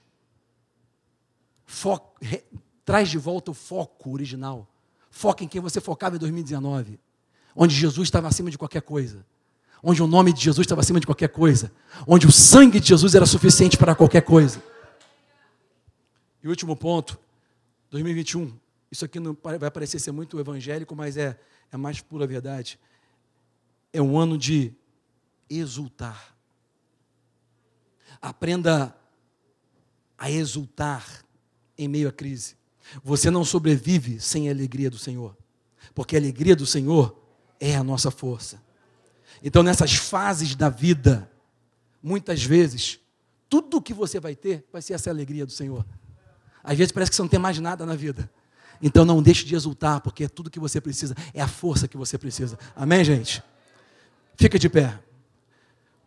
Foco, re, traz de volta o foco original. Foca em quem você focava em 2019, onde Jesus estava acima de qualquer coisa, onde o nome de Jesus estava acima de qualquer coisa, onde o sangue de Jesus era suficiente para qualquer coisa. E último ponto, 2021. Isso aqui não vai parecer ser muito evangélico, mas é, é mais pura verdade. É um ano de exultar. Aprenda a exultar em meio à crise. Você não sobrevive sem a alegria do Senhor, porque a alegria do Senhor é a nossa força. Então, nessas fases da vida, muitas vezes, tudo que você vai ter vai ser essa alegria do Senhor. Às vezes parece que você não tem mais nada na vida. Então não deixe de exultar, porque é tudo que você precisa, é a força que você precisa. Amém, gente? Fica de pé.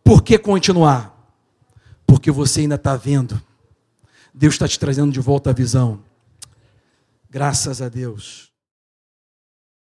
Por que continuar? Porque você ainda está vendo. Deus está te trazendo de volta a visão. Graças a Deus.